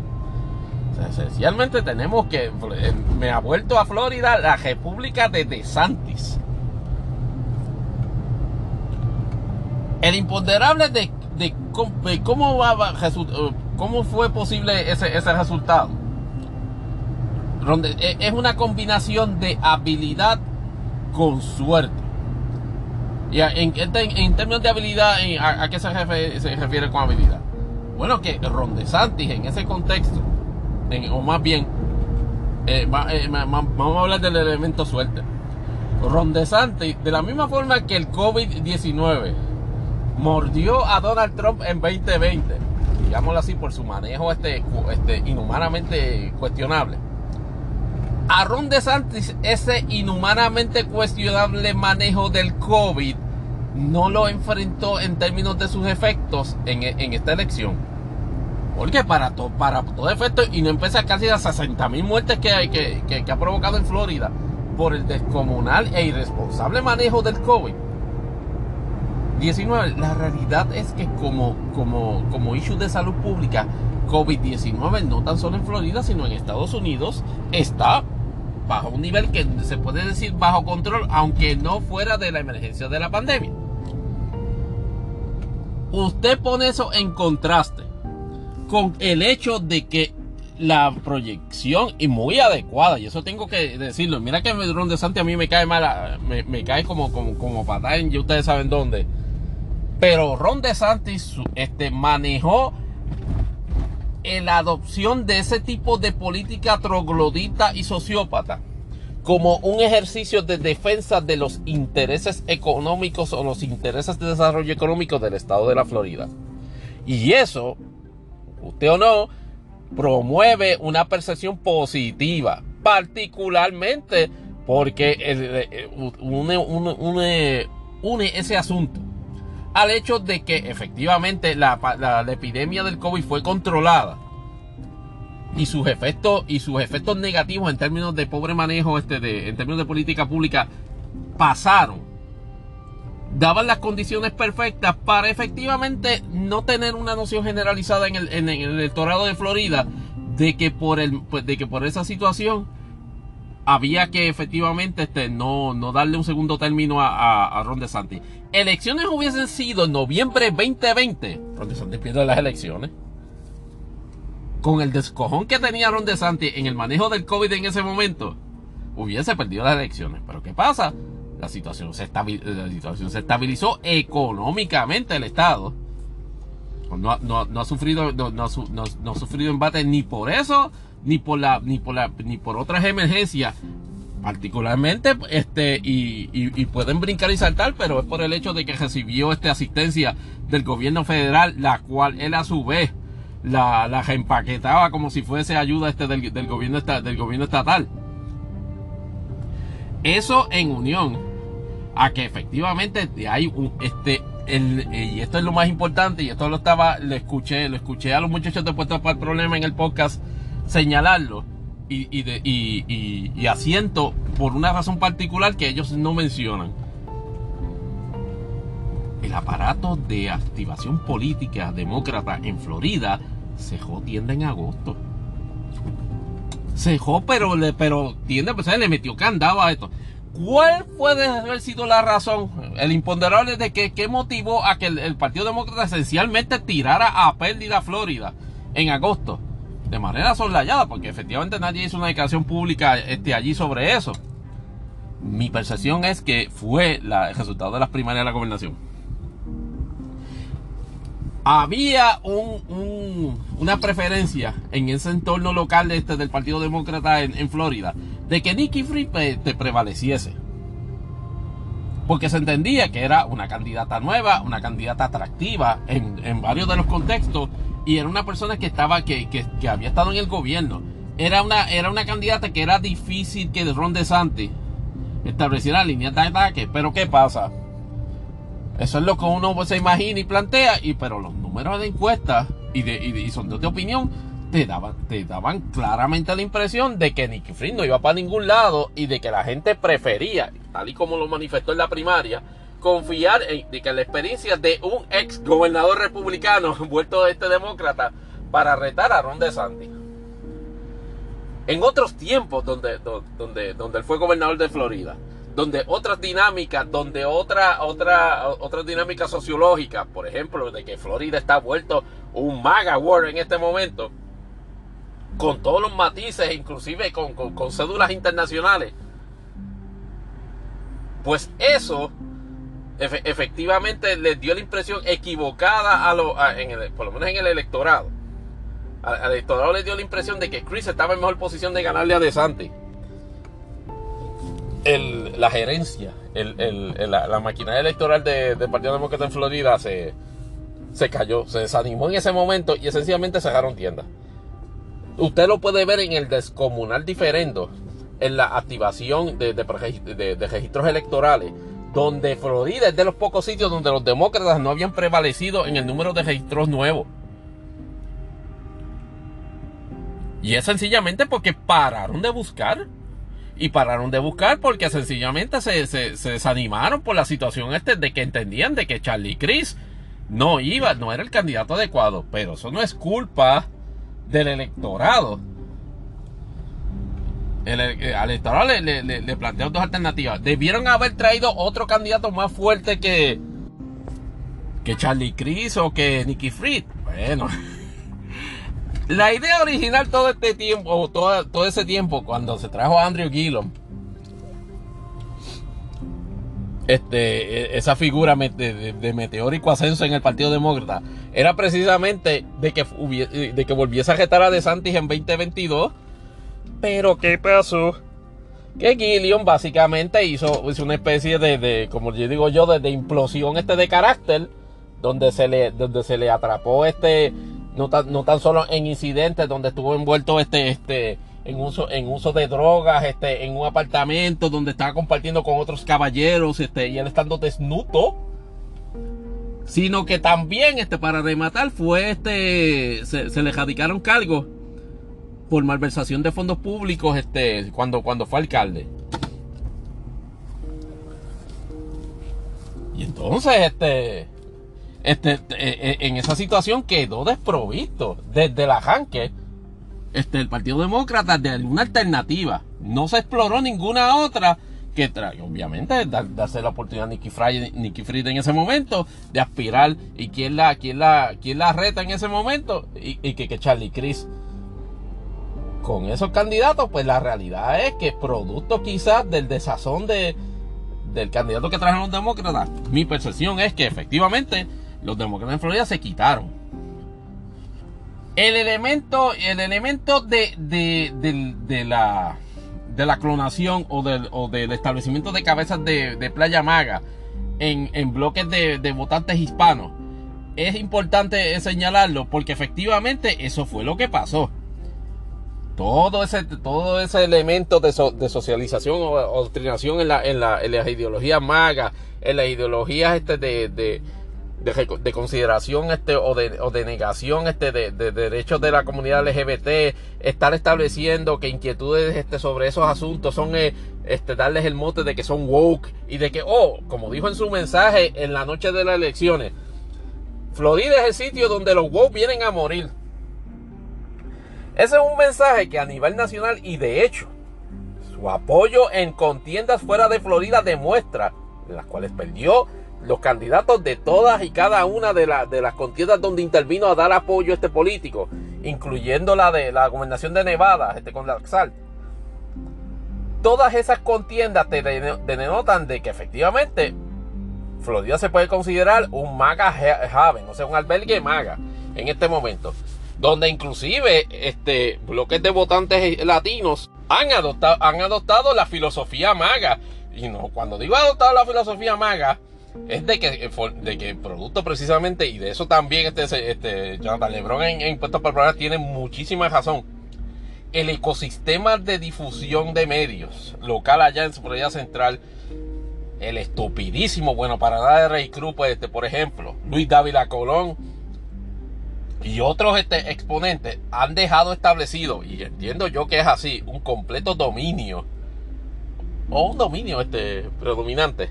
Esencialmente tenemos que, eh, me ha vuelto a Florida la República de DeSantis. El imponderable de, cómo, va, eh, cómo fue posible ese, resultado. Eh, es una combinación de habilidad con suerte. Y en, en, términos de habilidad, ¿a, qué se refiere, se refiere, con habilidad? Bueno, que Ron DeSantis en ese contexto o más bien, eh, eh, vamos a hablar del elemento suerte. Ron DeSantis, de la misma forma que el COVID-19 mordió a Donald Trump en 2020, digámoslo así, por su manejo este, este inhumanamente cuestionable. A Ron DeSantis, ese inhumanamente cuestionable manejo del COVID no lo enfrentó en términos de sus efectos en, en esta elección porque para, para todo efecto, y no empieza casi a 60 mil muertes que, que, que, ha provocado en Florida por el descomunal e irresponsable manejo del COVID. 19. La realidad es que como, como, como issue de salud pública, COVID-19 no tan solo en Florida, sino en Estados Unidos, está bajo un nivel que se puede decir bajo control, aunque no fuera de la emergencia de la pandemia. Usted pone eso en contraste con el hecho de que la proyección y muy adecuada, y eso tengo que decirlo. Mira que Ron de Santi a mí me cae mal, me, cae como, como, como patada en, ustedes saben dónde. Pero Ron DeSantis este, manejó la adopción de ese tipo de política troglodita y sociópata como un ejercicio de defensa de los intereses económicos o los intereses de desarrollo económico del estado de la Florida. Y eso usted o no, promueve una percepción positiva, particularmente porque eh, une, ese asunto al hecho de que efectivamente la, epidemia del COVID fue controlada y sus efectos y sus efectos negativos en términos de pobre manejo este de, en términos de política pública pasaron daban las condiciones perfectas para efectivamente no tener una noción generalizada en el, en, el electorado de Florida de que por el pues, de que por esa situación había que efectivamente este, no, no darle un segundo término a, a, Ron DeSantis. Elecciones hubiesen sido en noviembre 2020. Ron DeSantis pierde las elecciones. Con el descojón que tenía Ron DeSantis en el manejo del COVID en ese momento, hubiese perdido las elecciones. Pero ¿qué pasa? La situación se, situación se estabilizó económicamente el Estado. No, ha sufrido no, ha sufrido embate ni por eso ni por la ni por la ni por otras emergencias particularmente este y, pueden brincar y saltar pero es por el hecho de que recibió esta asistencia del gobierno federal la cual él a su vez la, la reempaquetaba como si fuese ayuda este del, del gobierno del gobierno estatal eso en unión a que efectivamente hay un, este, el, y esto es lo más importante, y esto lo estaba, lo escuché, lo escuché a los muchachos de Puerto para el Problema en el podcast señalarlo y, y, y, y asiento por una razón particular que ellos no mencionan. El aparato de activación política demócrata en Florida cejó tienda en agosto. Cejó, pero, pero tienda, pues le metió candado a esto. ¿Cuál puede haber sido la razón, el imponderable de que, qué motivó a que el, Partido Demócrata esencialmente tirara a pérdida Florida en agosto? de manera soslayada, porque efectivamente nadie hizo una declaración pública este, allí sobre eso. Mi percepción es que fue el resultado de las primarias de la gobernación. Había una preferencia en ese entorno local este, del Partido Demócrata en, Florida de que Nikki Fried te prevaleciese. Porque se entendía que era una candidata nueva, una candidata atractiva en, varios de los contextos y era una persona que estaba, que, que, había estado en el gobierno. Era una, era una candidata que era difícil que Ron DeSantis estableciera líneas de ataque. Pero ¿qué pasa? Eso es lo que uno se imagina y plantea, y pero los números de encuestas y de, y de de opinión te daban, te daban claramente la impresión de que Nicky Fried no iba para ningún lado y de que la gente prefería, tal y como lo manifestó en la primaria, confiar en que la experiencia de un ex gobernador republicano vuelto de este demócrata para retar a Ron DeSantis. En otros tiempos donde, donde, donde él fue gobernador de Florida, donde otras dinámicas, donde otra, otra, otras dinámicas sociológicas, por ejemplo, de que Florida está vuelto un MAGA war en este momento, con todos los matices, inclusive con, con cédulas internacionales, pues eso efectivamente les dio la impresión equivocada a lo, por lo menos en el electorado. Al, electorado les dio la impresión de que Chris estaba en mejor posición de ganarle a DeSantis. La gerencia, la, maquinaria electoral del Partido Demócrata en Florida se, se cayó, se desanimó en ese momento y esencialmente cerraron tiendas. Usted lo puede ver en el descomunal diferendo en la activación de, registros electorales donde Florida es de los pocos sitios donde los demócratas no habían prevalecido en el número de registros nuevos. Y es sencillamente porque pararon de buscar. Y pararon de buscar porque sencillamente se, desanimaron por la situación este de que entendían de que Charlie Chris no iba, no era el candidato adecuado. Pero eso no es culpa del electorado el, al electorado le, le, le, planteó dos alternativas. Debieron haber traído otro candidato más fuerte que, que Charlie Chris o que Nicky Fried. Bueno, la idea original todo este tiempo, todo, todo ese tiempo, cuando se trajo a Andrew Gillum, este, e, esa figura de, de, meteórico ascenso en el Partido Demócrata, era precisamente de que, de que volviese a retar a DeSantis en 2022 pero ¿qué pasó? Que Gillian básicamente hizo, una especie de, como yo digo yo, de, implosión este de carácter, donde se le, donde se le atrapó este, no tan, no tan solo en incidentes donde estuvo envuelto este, este, en uso, en uso de drogas, este, en un apartamento donde estaba compartiendo con otros caballeros, este, y él estando desnudo, sino que también, este, para rematar, fue este, se, le radicaron cargos por malversación de fondos públicos este, cuando, cuando fue alcalde. Y entonces, este, este, eh, eh, en esa situación quedó desprovisto desde la arranque este, el Partido Demócrata de alguna alternativa. No se exploró ninguna otra que trae, obviamente, darse la oportunidad a Nicky Fried, Nicky en ese momento de aspirar y quién la, quién la, quién la reta en ese momento y, y que, que Charlie Chris con esos candidatos, pues la realidad es que producto quizás del desazón de, del candidato que trajeron los demócratas, mi percepción es que efectivamente los demócratas en Florida se quitaron. El elemento, el elemento de, de, la, de la clonación o del, o del establecimiento de cabezas de, Playa Maga en, en bloques de, de votantes hispanos es importante señalarlo porque efectivamente eso fue lo que pasó. Todo ese, todo ese elemento de, socialización o doctrinación en, la, en, la, en las ideologías magas, en las ideologías este de, de, consideración este, o, de, o de negación este, de, derechos de la comunidad LGBT, estar estableciendo que inquietudes este, sobre esos asuntos son eh, este, darles el mote de que son woke y de que, oh, como dijo en su mensaje en la noche de las elecciones, Florida es el sitio donde los woke vienen a morir. Ese es un mensaje que a nivel nacional y de hecho su apoyo en contiendas fuera de Florida demuestra, las cuales perdió los candidatos de todas y cada una de, de las contiendas donde intervino a dar apoyo a este político incluyendo la de la gobernación de Nevada, este con la XAL. Todas esas contiendas te denotan de que efectivamente Florida se puede considerar un MAGA haven, o sea, un albergue MAGA en este momento, donde inclusive este, bloques de votantes latinos han adoptado, han adoptado la filosofía MAGA. Y no, cuando digo adoptado la filosofía MAGA, es de que, de que producto precisamente, y de eso también este, este Jonathan Lebron en, en Impuestos para tiene muchísima razón. El ecosistema de difusión de medios local allá en su provincia central el estupidísimo, bueno, para nada de Rey Cruz, pues, este, por ejemplo, Luis Dávila Colón y otros este, exponentes han dejado establecido, y entiendo yo que es así, un completo dominio, o un dominio este, predominante,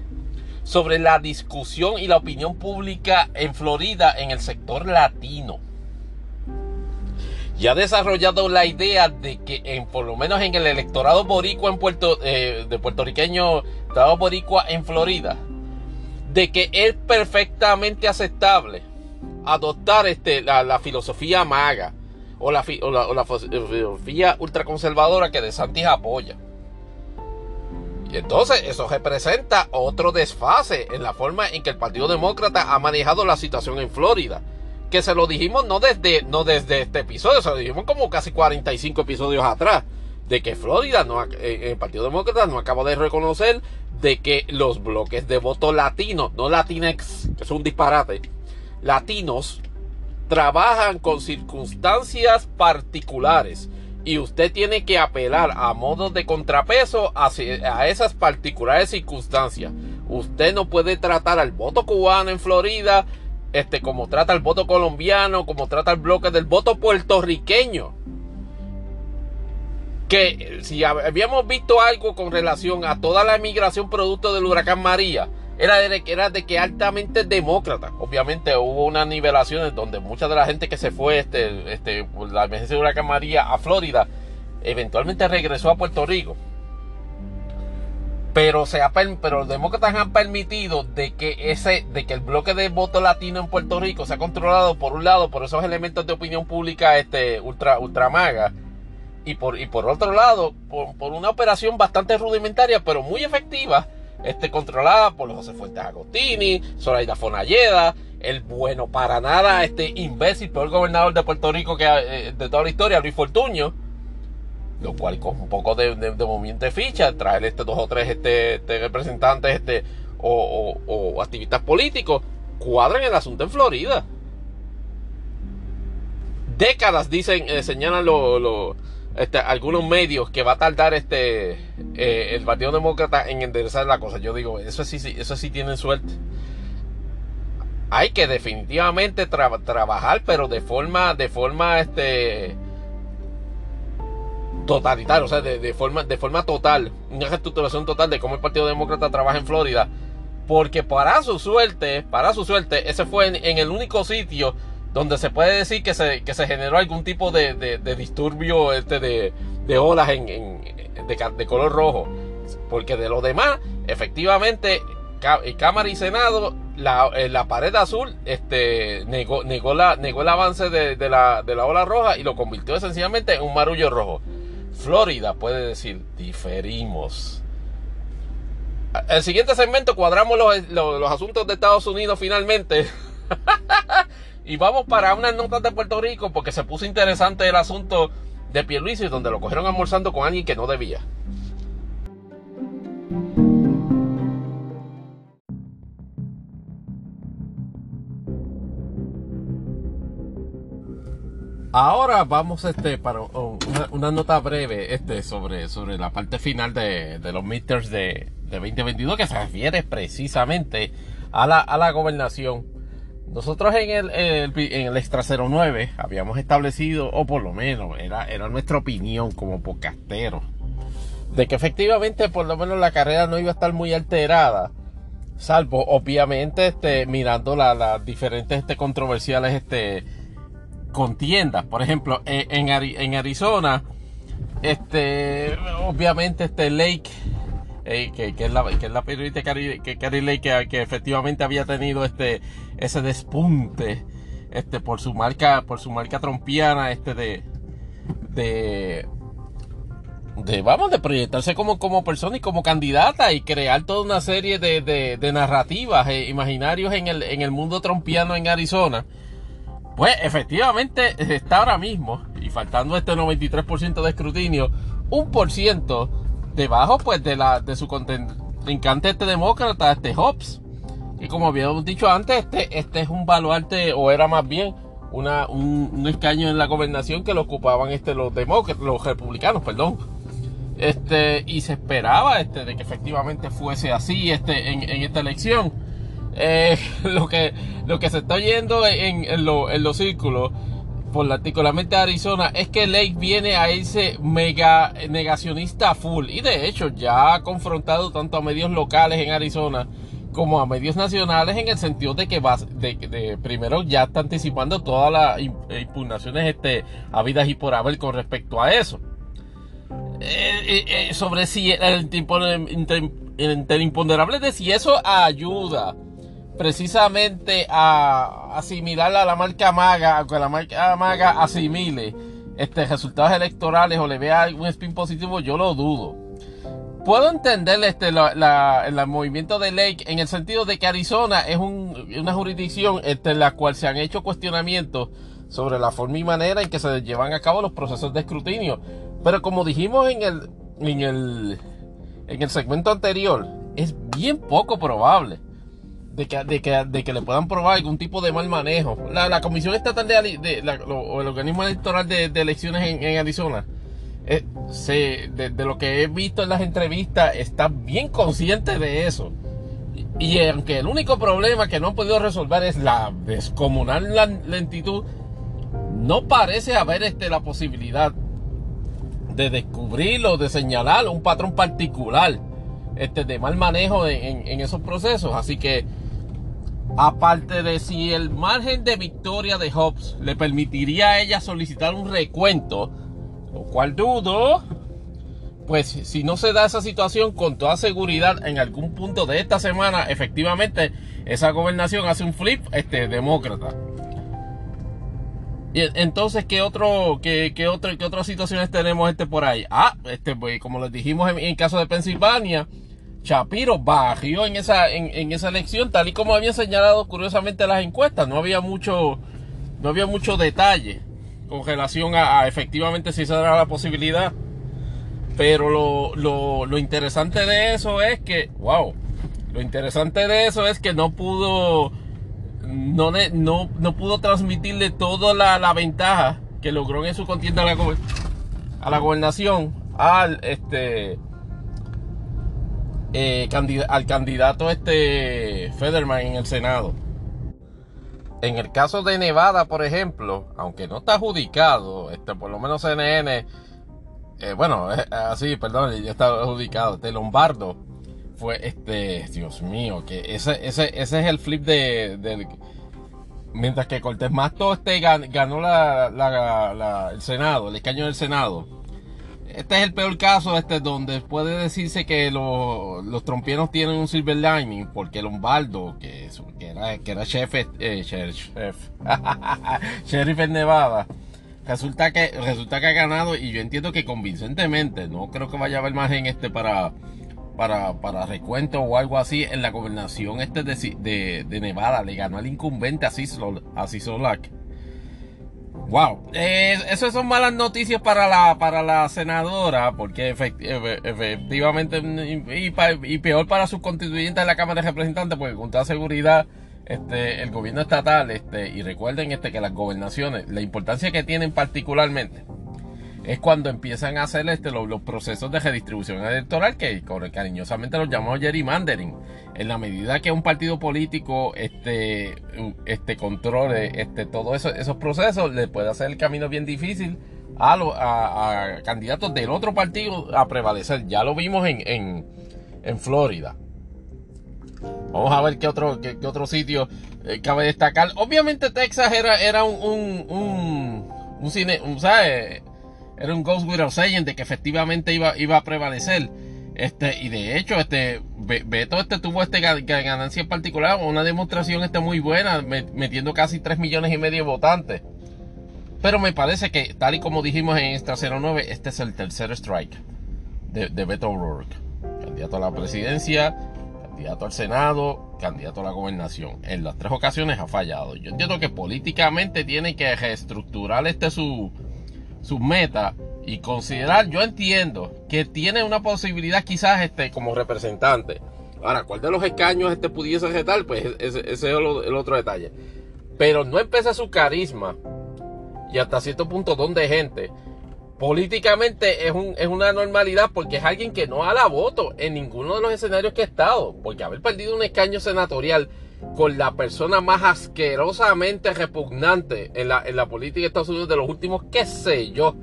sobre la discusión y la opinión pública en Florida en el sector latino y ha desarrollado la idea de que en, por lo menos en el electorado boricua en Puerto, eh, de puertorriqueño, electorado boricua en Florida, de que es perfectamente aceptable adoptar este, la, filosofía maga o la, o la, filosofía ultraconservadora que De Santis apoya. Y entonces eso representa otro desfase en la forma en que el Partido Demócrata ha manejado la situación en Florida que se lo dijimos no desde, no desde este episodio, se lo dijimos como casi 45 episodios atrás, de que Florida, no, eh, el Partido Demócrata no acaba de reconocer de que los bloques de voto latinos, no latinex, que es un disparate, latinos, trabajan con circunstancias particulares y usted tiene que apelar a modos de contrapeso a esas particulares circunstancias. Usted no puede tratar al voto cubano en Florida este, como trata el voto colombiano, como trata el bloque del voto puertorriqueño. Que si habíamos visto algo con relación a toda la emigración producto del huracán María, era de, era de que altamente demócrata. Obviamente hubo unas nivelaciones donde mucha de la gente que se fue este, este, por la emergencia del huracán María a Florida, eventualmente regresó a Puerto Rico pero se ha, pero los demócratas han permitido de que ese de que el bloque de voto latino en Puerto Rico sea controlado por un lado por esos elementos de opinión pública este ultra ultramaga y por y por otro lado por, una operación bastante rudimentaria pero muy efectiva este controlada por los José Fuentes Agostini, Zoraida Fonalleda, el bueno para nada este imbécil peor gobernador de Puerto Rico que eh, de toda la historia Luis Fortuño lo cual con un poco de, movimiento de ficha, traer este dos o tres este, este representantes este, o, activistas políticos, cuadran el asunto en Florida. Décadas, dicen, eh, señalan este, algunos medios que va a tardar este eh, el Partido Demócrata en enderezar la cosa. Yo digo, eso sí, eso sí tienen suerte. Hay que definitivamente trabajar, pero de forma, de forma, este, totalitario, o sea, de, forma, de forma total, una reestructuración total de cómo el Partido Demócrata trabaja en Florida. Porque para su suerte, para su suerte, ese fue en, el único sitio donde se puede decir que se, que se generó algún tipo de, de, disturbio este de, olas en, de, color rojo. Porque de lo demás, efectivamente, Cámara y Senado, la, la pared azul este, negó, negó, la, negó el avance de, la, de la ola roja y lo convirtió esencialmente en un marullo rojo. Florida puede decir, diferimos. El siguiente segmento cuadramos los, asuntos de Estados Unidos finalmente. y vamos para unas notas de Puerto Rico porque se puso interesante el asunto de Pierluisi donde lo cogieron almorzando con alguien que no debía. Ahora vamos este para una, nota breve este sobre, sobre la parte final de, los meters de, 2022 que se refiere precisamente a la, a la gobernación. Nosotros en el, en el Extra 09 habíamos establecido, o por lo menos era, era nuestra opinión como podcasteros, de que efectivamente por lo menos la carrera no iba a estar muy alterada, salvo obviamente este, mirando las diferentes este, controversiales este, contiendas. Por ejemplo, en, en Arizona, este, obviamente este Lake, eh, que, es la, que es la periodista que, Lake, que, efectivamente había tenido este, ese despunte este, por su marca, por su marca trompiana, este, de, de, de, vamos, de proyectarse como, como persona y como candidata y crear toda una serie de, de, narrativas e imaginarios en el, en el mundo trompiano en Arizona. Pues efectivamente está ahora mismo, y faltando este 93% de escrutinio, un por ciento debajo pues de la de su contrincante este demócrata, este Hobbes. Y como habíamos dicho antes, este, este es un baluarte, o era más bien una, un, escaño en la gobernación que lo ocupaban este, los demócratas, los republicanos, perdón. Este, y se esperaba este, de que efectivamente fuese así este, en, esta elección. Eh, lo, que, lo que se está oyendo en, en, en los círculos particularmente Arizona, es que Lake viene a ese mega negacionista full. Y de hecho ya ha confrontado tanto a medios locales en Arizona como a medios nacionales en el sentido de que va, de, primero ya está anticipando todas las impugnaciones este, habidas y por haber con respecto a eso. Eh, eh, eh, sobre si el, el, imponderable de si eso ayuda precisamente a asimilar a la marca maga, aunque la marca maga asimile este, resultados electorales o le vea algún spin positivo, yo lo dudo. Puedo entender este, el movimiento de Lake en el sentido de que Arizona es una jurisdicción este, en la cual se han hecho cuestionamientos sobre la forma y manera en que se llevan a cabo los procesos de escrutinio. Pero como dijimos en el, en el, en el segmento anterior, es bien poco probable de que, de, que, de que le puedan probar algún tipo de mal manejo. La, Comisión Estatal de, de o el organismo electoral de, elecciones en, Arizona, eh, se, de, lo que he visto en las entrevistas, está bien consciente de eso. Y, aunque el único problema que no han podido resolver es la descomunal lentitud, no parece haber este, la posibilidad de descubrirlo, de señalar un patrón particular este, de mal manejo en, esos procesos. Así que Aparte de si el margen de victoria de Hobbs le permitiría a ella solicitar un recuento, lo cual dudo, pues si no se da esa situación con toda seguridad en algún punto de esta semana, efectivamente esa gobernación hace un flip este, demócrata. Entonces, ¿qué otro, qué, qué, otro, qué otras situaciones tenemos este por ahí? Ah, este, pues, como les dijimos en, en caso de Pensilvania, Shapiro bajó en esa, en, esa elección, tal y como habían señalado curiosamente las encuestas. No había mucho, no había mucho detalle con relación a, efectivamente si se dará la posibilidad. Pero lo, lo, interesante de eso es que, wow, lo interesante de eso es que no pudo, no, no, no pudo transmitirle toda la, la, ventaja que logró en su contienda a la, a la gobernación al este eh, al candidato este Federman en el Senado. En el caso de Nevada, por ejemplo, aunque no está adjudicado, este, por lo menos CNN, eh, bueno, así, perdón, ya está adjudicado, este Lombardo fue este, Dios mío, que ese, ese, ese es el flip de, mientras que Cortés Masto este ganó la, el Senado, el escaño del Senado este es el peor caso este donde puede decirse que los trompieros tienen un silver lining porque Lombardo que, que era que era chef, eh, sheriff en Nevada resulta que resulta que ha ganado y yo entiendo que convincentemente no creo que vaya a haber margen este para para, para recuento o algo así en la gobernación este de, de, Nevada le ganó al incumbente a Solak Wow, eh, esas son malas noticias para la, para la senadora, porque efectivamente, y, peor para sus constituyentes de la Cámara de Representantes, porque con toda seguridad este, el gobierno estatal, este, y recuerden este, que las gobernaciones, la importancia que tienen particularmente, es cuando empiezan a hacer este, los, procesos de redistribución electoral que cariñosamente los llamamos gerrymandering. En la medida que un partido político este, este, controle este, todos esos procesos, le puede hacer el camino bien difícil a, a, candidatos del otro partido a prevalecer. Ya lo vimos en, en, Florida. Vamos a ver qué otro, qué, otro sitio eh, cabe destacar. Obviamente Texas era, era un, un, un, un cine, un, ¿sabes? Era un Ghost Without Saying de que efectivamente iba, iba a prevalecer. Este, y de hecho, este, Beto este tuvo este ganancia en particular, una demostración este muy buena, metiendo casi 3 millones y medio de votantes. Pero me parece que, tal y como dijimos en Extra 09, este es el tercer strike de, de Beto O'Rourke. Candidato a la presidencia, candidato al Senado, candidato a la gobernación. En las tres ocasiones ha fallado. Yo entiendo que políticamente tiene que reestructurar este su, su meta y considerar, yo entiendo que tiene una posibilidad quizás este como representante. Ahora, ¿cuál de los escaños este pudiese retar? Pues ese, es el, otro detalle. Pero no empieza su carisma y hasta cierto punto don de gente. Políticamente es, un, es una normalidad porque es alguien que no ha la voto en ninguno de los escenarios que ha estado. Porque haber perdido un escaño senatorial con la persona más asquerosamente repugnante en la, en la política de Estados Unidos de los últimos, qué sé yo,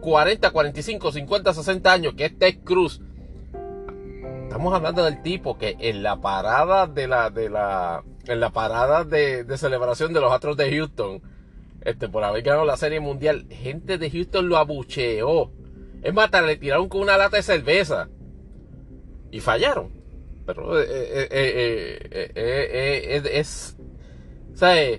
40, 45, 50, 60 años, que es Ted Cruz. Estamos hablando del tipo que en la parada de la, de la, en la parada de, celebración de los Astros de Houston, este, por haber ganado la Serie Mundial, gente de Houston lo abucheó. Es más, le tiraron con una lata de cerveza. Y fallaron. Pero eh, eh, eh, es... Sea,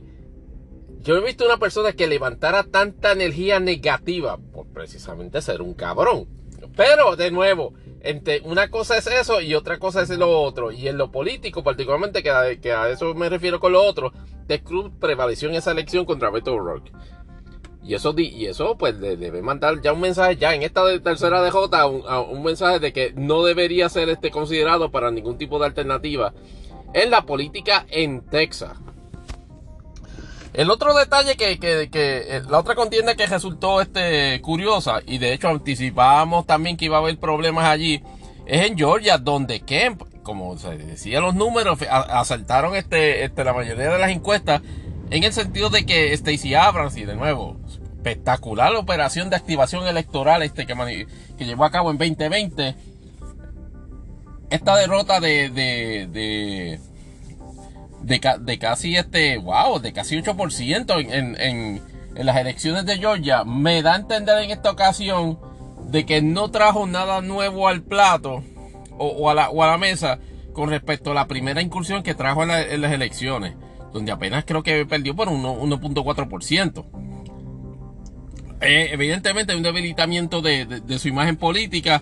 yo he visto una persona que levantara tanta energía negativa por precisamente ser un cabrón. Pero, de nuevo, entre una cosa es eso y otra cosa es lo otro. Y en lo político, particularmente, que a, eso me refiero con lo otro, Ted Cruz prevaleció en esa elección contra Beto O'Rourke. Y eso, y eso pues le debe mandar ya un mensaje, ya en esta tercera DJ, un, un mensaje de que no debería ser este considerado para ningún tipo de alternativa en la política en Texas. El otro detalle que, que, eh, la otra contienda que resultó este, curiosa, y de hecho anticipábamos también que iba a haber problemas allí, es en Georgia, donde Kemp, como se decía los números, asaltaron este, este, la mayoría de las encuestas, en el sentido de que Stacey Abrams, y de nuevo, espectacular operación de activación electoral este que, que llevó a cabo en 2020, esta derrota de, de de, casi este, wow, de casi 8% en, en, en, las elecciones de Georgia, me da a entender en esta ocasión de que no trajo nada nuevo al plato o, a, la, o a la mesa con respecto a la primera incursión que trajo en, las elecciones, donde apenas creo que perdió por 1.4%. Eh, evidentemente hay un debilitamiento de, su imagen política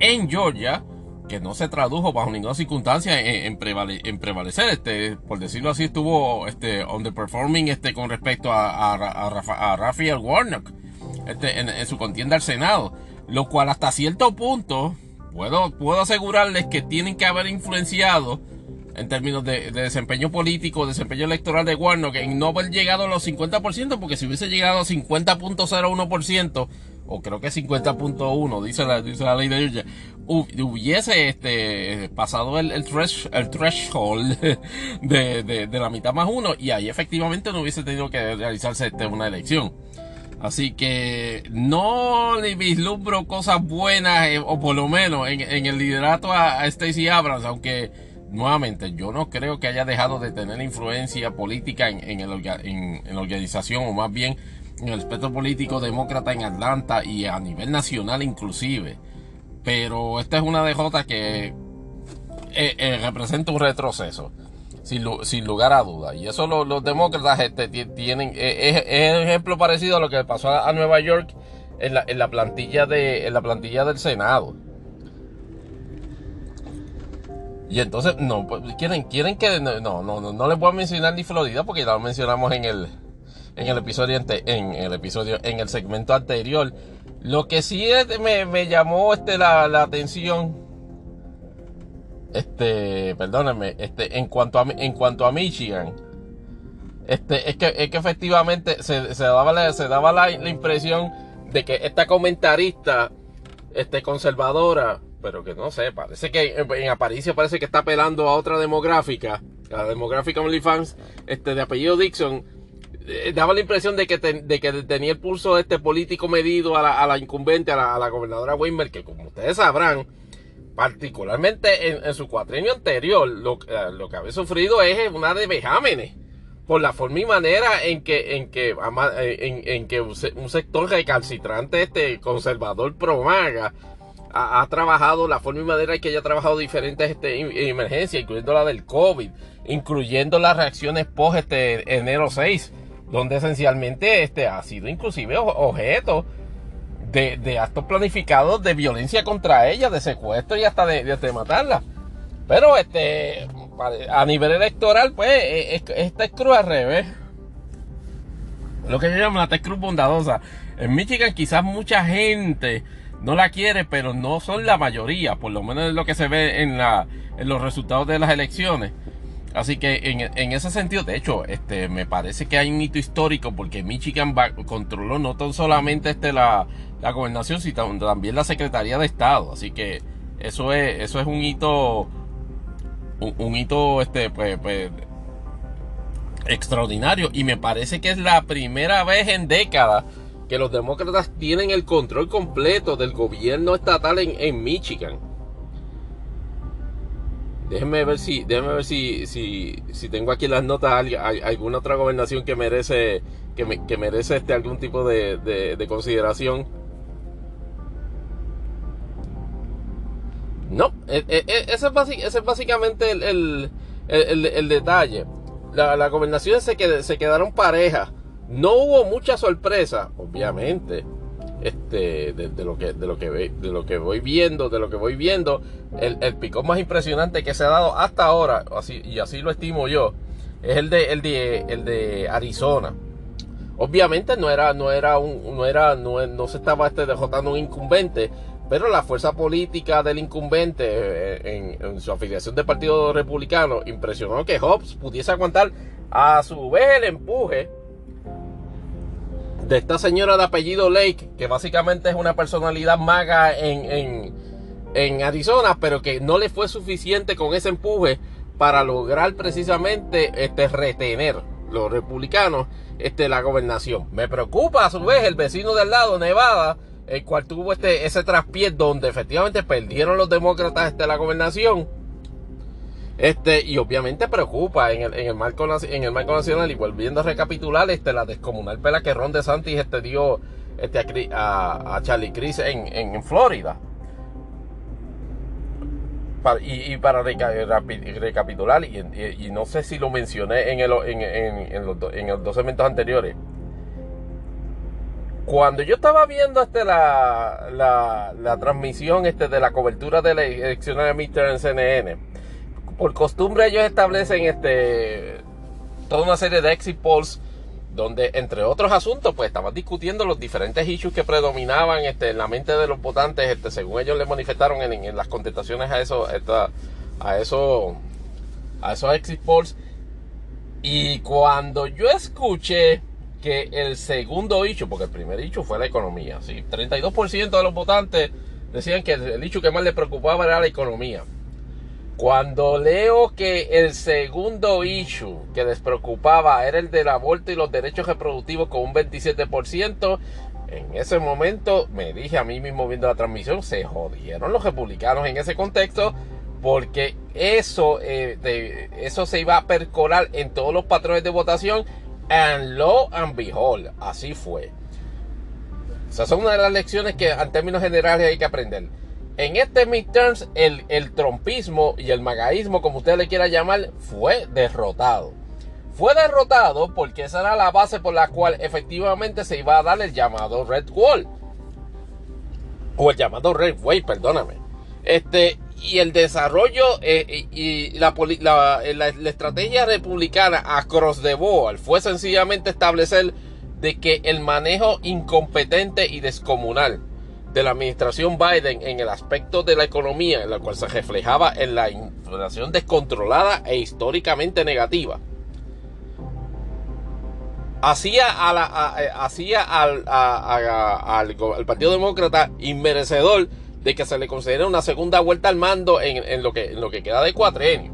en Georgia que no se tradujo bajo ninguna circunstancia en, prevalecer, este, por decirlo así, estuvo este, underperforming este, con respecto a, a, Rafael Warnock este, en, su contienda al Senado, lo cual hasta cierto punto puedo, puedo asegurarles que tienen que haber influenciado en términos de, desempeño político, desempeño electoral de Warnock, en no haber llegado a los 50%, porque si hubiese llegado a 50.01%, o creo que 50.1, dice la, dice la ley de Georgia, hubiese este, pasado el, el, el threshold de, de, la mitad más uno y ahí efectivamente no hubiese tenido que realizarse este, una elección. Así que no le vislumbro cosas buenas, eh, o por lo menos en, en el liderato a, a Stacey Abrams, aunque nuevamente yo no creo que haya dejado de tener influencia política en, la organización, o más bien en el espectro político demócrata en Atlanta y a nivel nacional inclusive. Pero esta es una DJ que eh, eh, representa un retroceso, sin, lugar a dudas. Y eso los demócratas este, tienen, eh, es, es, ejemplo parecido a lo que pasó a, Nueva York en la, en la, plantilla de, en la plantilla del Senado. Y entonces, no, pues, quieren, quieren que, no, no, no, no les voy a mencionar ni Florida porque ya lo mencionamos en el, en el episodio en el episodio en el segmento anterior. Lo que sí me, me, llamó este la, la, atención este perdónenme este en cuanto a en cuanto a Michigan este es que es que efectivamente se, se daba la, se daba la, la, impresión de que esta comentarista este conservadora pero que no sé parece que en, en Aparicio parece que está apelando a otra demográfica la demográfica OnlyFans este de apellido Dixon. Eh, daba la impresión de que, de que tenía el pulso de este político medido a la, a la incumbente, a la, gobernadora Weimer, que como ustedes sabrán, particularmente en, su cuatrienio anterior, lo, eh, lo, que había sufrido es una de vejámenes por la forma y manera en que, en que, en, en que un sector recalcitrante, este conservador pro ha, trabajado, la forma y manera que ella ha trabajado diferentes este, emergencias, incluyendo la del COVID, incluyendo las reacciones post este, enero 6, donde esencialmente este, ha sido inclusive objeto de, actos planificados de violencia contra ella, de secuestro y hasta de, de, matarla. Pero este, a nivel electoral, pues, e, e, esta es cruz al revés. Lo que yo llamo la cruz bondadosa. En Michigan quizás mucha gente no la quiere, pero no son la mayoría, por lo menos es lo que se ve en, la, en los resultados de las elecciones. Así que en, ese sentido, de hecho, este, me parece que hay un hito histórico porque Michigan controló no tan solamente este, la, la gobernación, sino también la Secretaría de Estado. Así que eso es, eso es un hito, un, hito este, pues, pues, extraordinario. Y me parece que es la primera vez en décadas que los demócratas tienen el control completo del gobierno estatal en, Michigan. Déjenme ver si, déjenme ver si, si, si tengo aquí las notas hay, alguna otra gobernación que merece, que, merece este algún tipo de, de, consideración. No, e, e, e, ese, es, básicamente el, el, detalle. La, la gobernación se, se quedaron parejas no hubo mucha sorpresa, obviamente. Este, de, lo que de lo que de lo que voy viendo, de lo que voy viendo, el, el picón más impresionante que se ha dado hasta ahora, así, y así lo estimo yo, es el de el de el de Arizona. Obviamente no era no era un no era no, se estaba este derrotando un incumbente, pero la fuerza política del incumbente eh, en, en, su afiliación del Partido Republicano impresionó que Hobbs pudiese aguantar a su vez el empuje de esta señora de apellido Lake, que básicamente es una personalidad maga en, en, Arizona, pero que no le fue suficiente con ese empuje para lograr precisamente este, retener los republicanos este, la gobernación. Me preocupa a su vez el vecino del lado, Nevada, el cual tuvo este, ese traspié donde efectivamente perdieron los demócratas este, la gobernación este, y obviamente preocupa en el, en el, marco, en el nacional, y volviendo a recapitular, este, la descomunal pela que Ron DeSantis este, dio este, a, Charlie Cris en, en, Florida. y, para recapitular, y, no sé si lo mencioné en, el, en, en los dos eventos anteriores. Cuando yo estaba viendo este, la, la, la transmisión este, de la cobertura de la elección de Mr. en CNN, por costumbre ellos establecen este toda una serie de exit polls donde entre otros asuntos pues estaban discutiendo los diferentes issues que predominaban este, en la mente de los votantes este, según ellos les manifestaron en, las contestaciones a eso a eso a esos exit polls y cuando yo escuché que el segundo issue porque el primer issue fue la economía ¿sí? 32% de los votantes decían que el issue que más les preocupaba era la economía cuando leo que el segundo issue que les preocupaba era el del aborto y los derechos reproductivos con un 27%, en ese momento me dije a mí mismo viendo la transmisión, se jodieron los republicanos en ese contexto porque eso, eh, eso se iba a percolar en todos los patrones de votación and lo and behold, así fue. Esas son una de las lecciones que en términos generales hay que aprender. En este midterms, el, el trompismo y el magaísmo, como usted le quiera llamar, fue derrotado. Fue derrotado porque esa era la base por la cual efectivamente se iba a dar el llamado Red Wall. O el llamado Red Way, perdóname. Este, y el desarrollo eh, y la, la, la, estrategia republicana across the board fue sencillamente establecer de que el manejo incompetente y descomunal de la administración Biden en el aspecto de la economía, en la cual se reflejaba en la inflación descontrolada e históricamente negativa, hacía, a la, eh, hacía al, al, Partido Demócrata inmerecedor de que se le concediera una segunda vuelta al mando en, lo, que, en lo que queda de cuatrenio.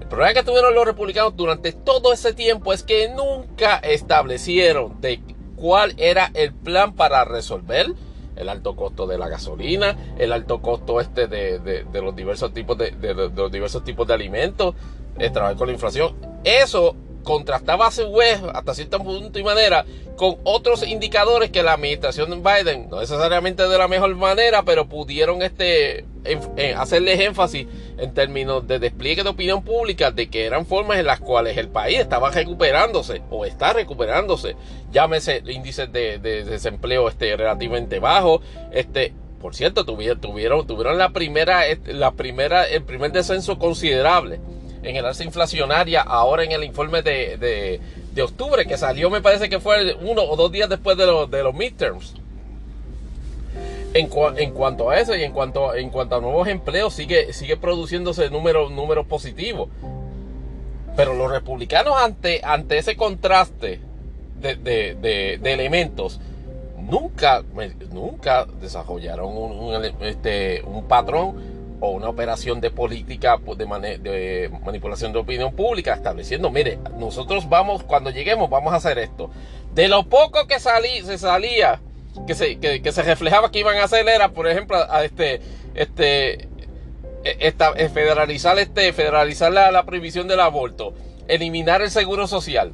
El problema que tuvieron los republicanos durante todo ese tiempo es que nunca establecieron de cuál era el plan para resolver el alto costo de la gasolina, el alto costo este de, los diversos tipos de, los diversos tipos de alimentos, el trabajo con la inflación. Eso contrastaba su vez, hasta cierto punto y manera, con otros indicadores que la administración de Biden, no necesariamente de la mejor manera, pero pudieron este, hacerles énfasis en términos de despliegue de opinión pública de que eran formas en las cuales el país estaba recuperándose o está recuperándose. Llámese índices de, desempleo este, relativamente bajo, este, por cierto, tuvieron, tuvieron, tuvieron la primera, la primera, el primer descenso considerable en el alza inflacionaria ahora en el informe de, de, octubre, que salió me parece que fue uno o dos días después de, los de los midterms. En, en, cuanto a eso y en cuanto, en cuanto a nuevos empleos, sigue, sigue produciéndose números, números positivos. Pero los republicanos ante, ante ese contraste de, de, de elementos, nunca, nunca desarrollaron un, este, un patrón o una operación de política pues, de, de, manipulación de opinión pública estableciendo, mire, nosotros vamos, cuando lleguemos vamos a hacer esto. De lo poco que salí, se salía, que se, que, se reflejaba que iban a hacer era, por ejemplo, a este, este, e, esta, e, federalizar, este, federalizar la, la prohibición del aborto, eliminar el seguro social.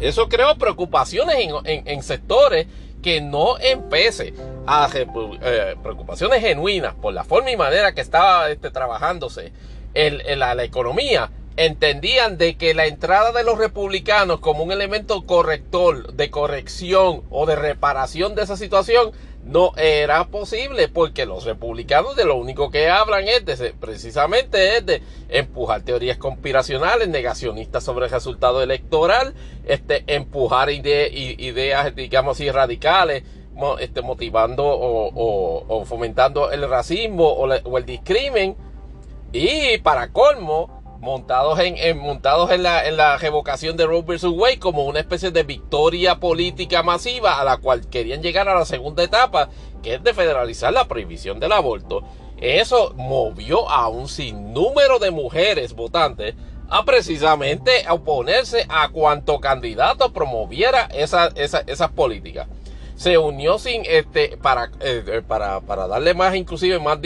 Eso creó preocupaciones en, sectores que no empece a eh, preocupaciones genuinas por la forma y manera que estaba este, trabajándose en, la, economía entendían de que la entrada de los republicanos como un elemento corrector, de corrección o de reparación de esa situación no era posible porque los republicanos de lo único que hablan es de, precisamente es de empujar teorías conspiracionales, negacionistas sobre el resultado electoral, este, empujar ideas, digamos así, radicales, este, motivando o, fomentando el racismo o, o el discrimen. Y para colmo, montados en, montados en la, en la revocación de Roe vs. Wade como una especie de victoria política masiva a la cual querían llegar a la segunda etapa, que es de federalizar la prohibición del aborto. Eso movió a un sinnúmero de mujeres votantes a precisamente oponerse a cuanto candidato promoviera esas esa, políticas. Se unió sin este para, eh, para, para darle más, inclusive más,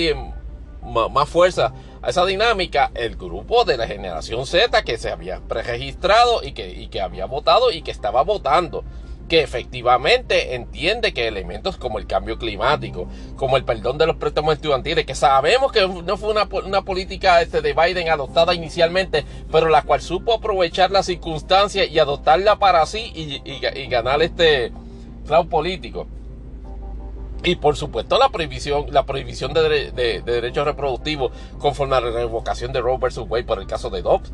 más, más fuerza esa dinámica el grupo de la generación Z que se había preregistrado y que, y que había votado y que estaba votando que efectivamente entiende que elementos como el cambio climático, como el perdón de los préstamos estudiantiles, que sabemos que no fue una, una política este, de Biden adoptada inicialmente, pero la cual supo aprovechar la circunstancia y adoptarla para sí y, y, ganar este cloud político. Y por supuesto la prohibición, la prohibición de, derechos reproductivos conforme a la revocación de Roe vs. Wade por el caso de Dobbs.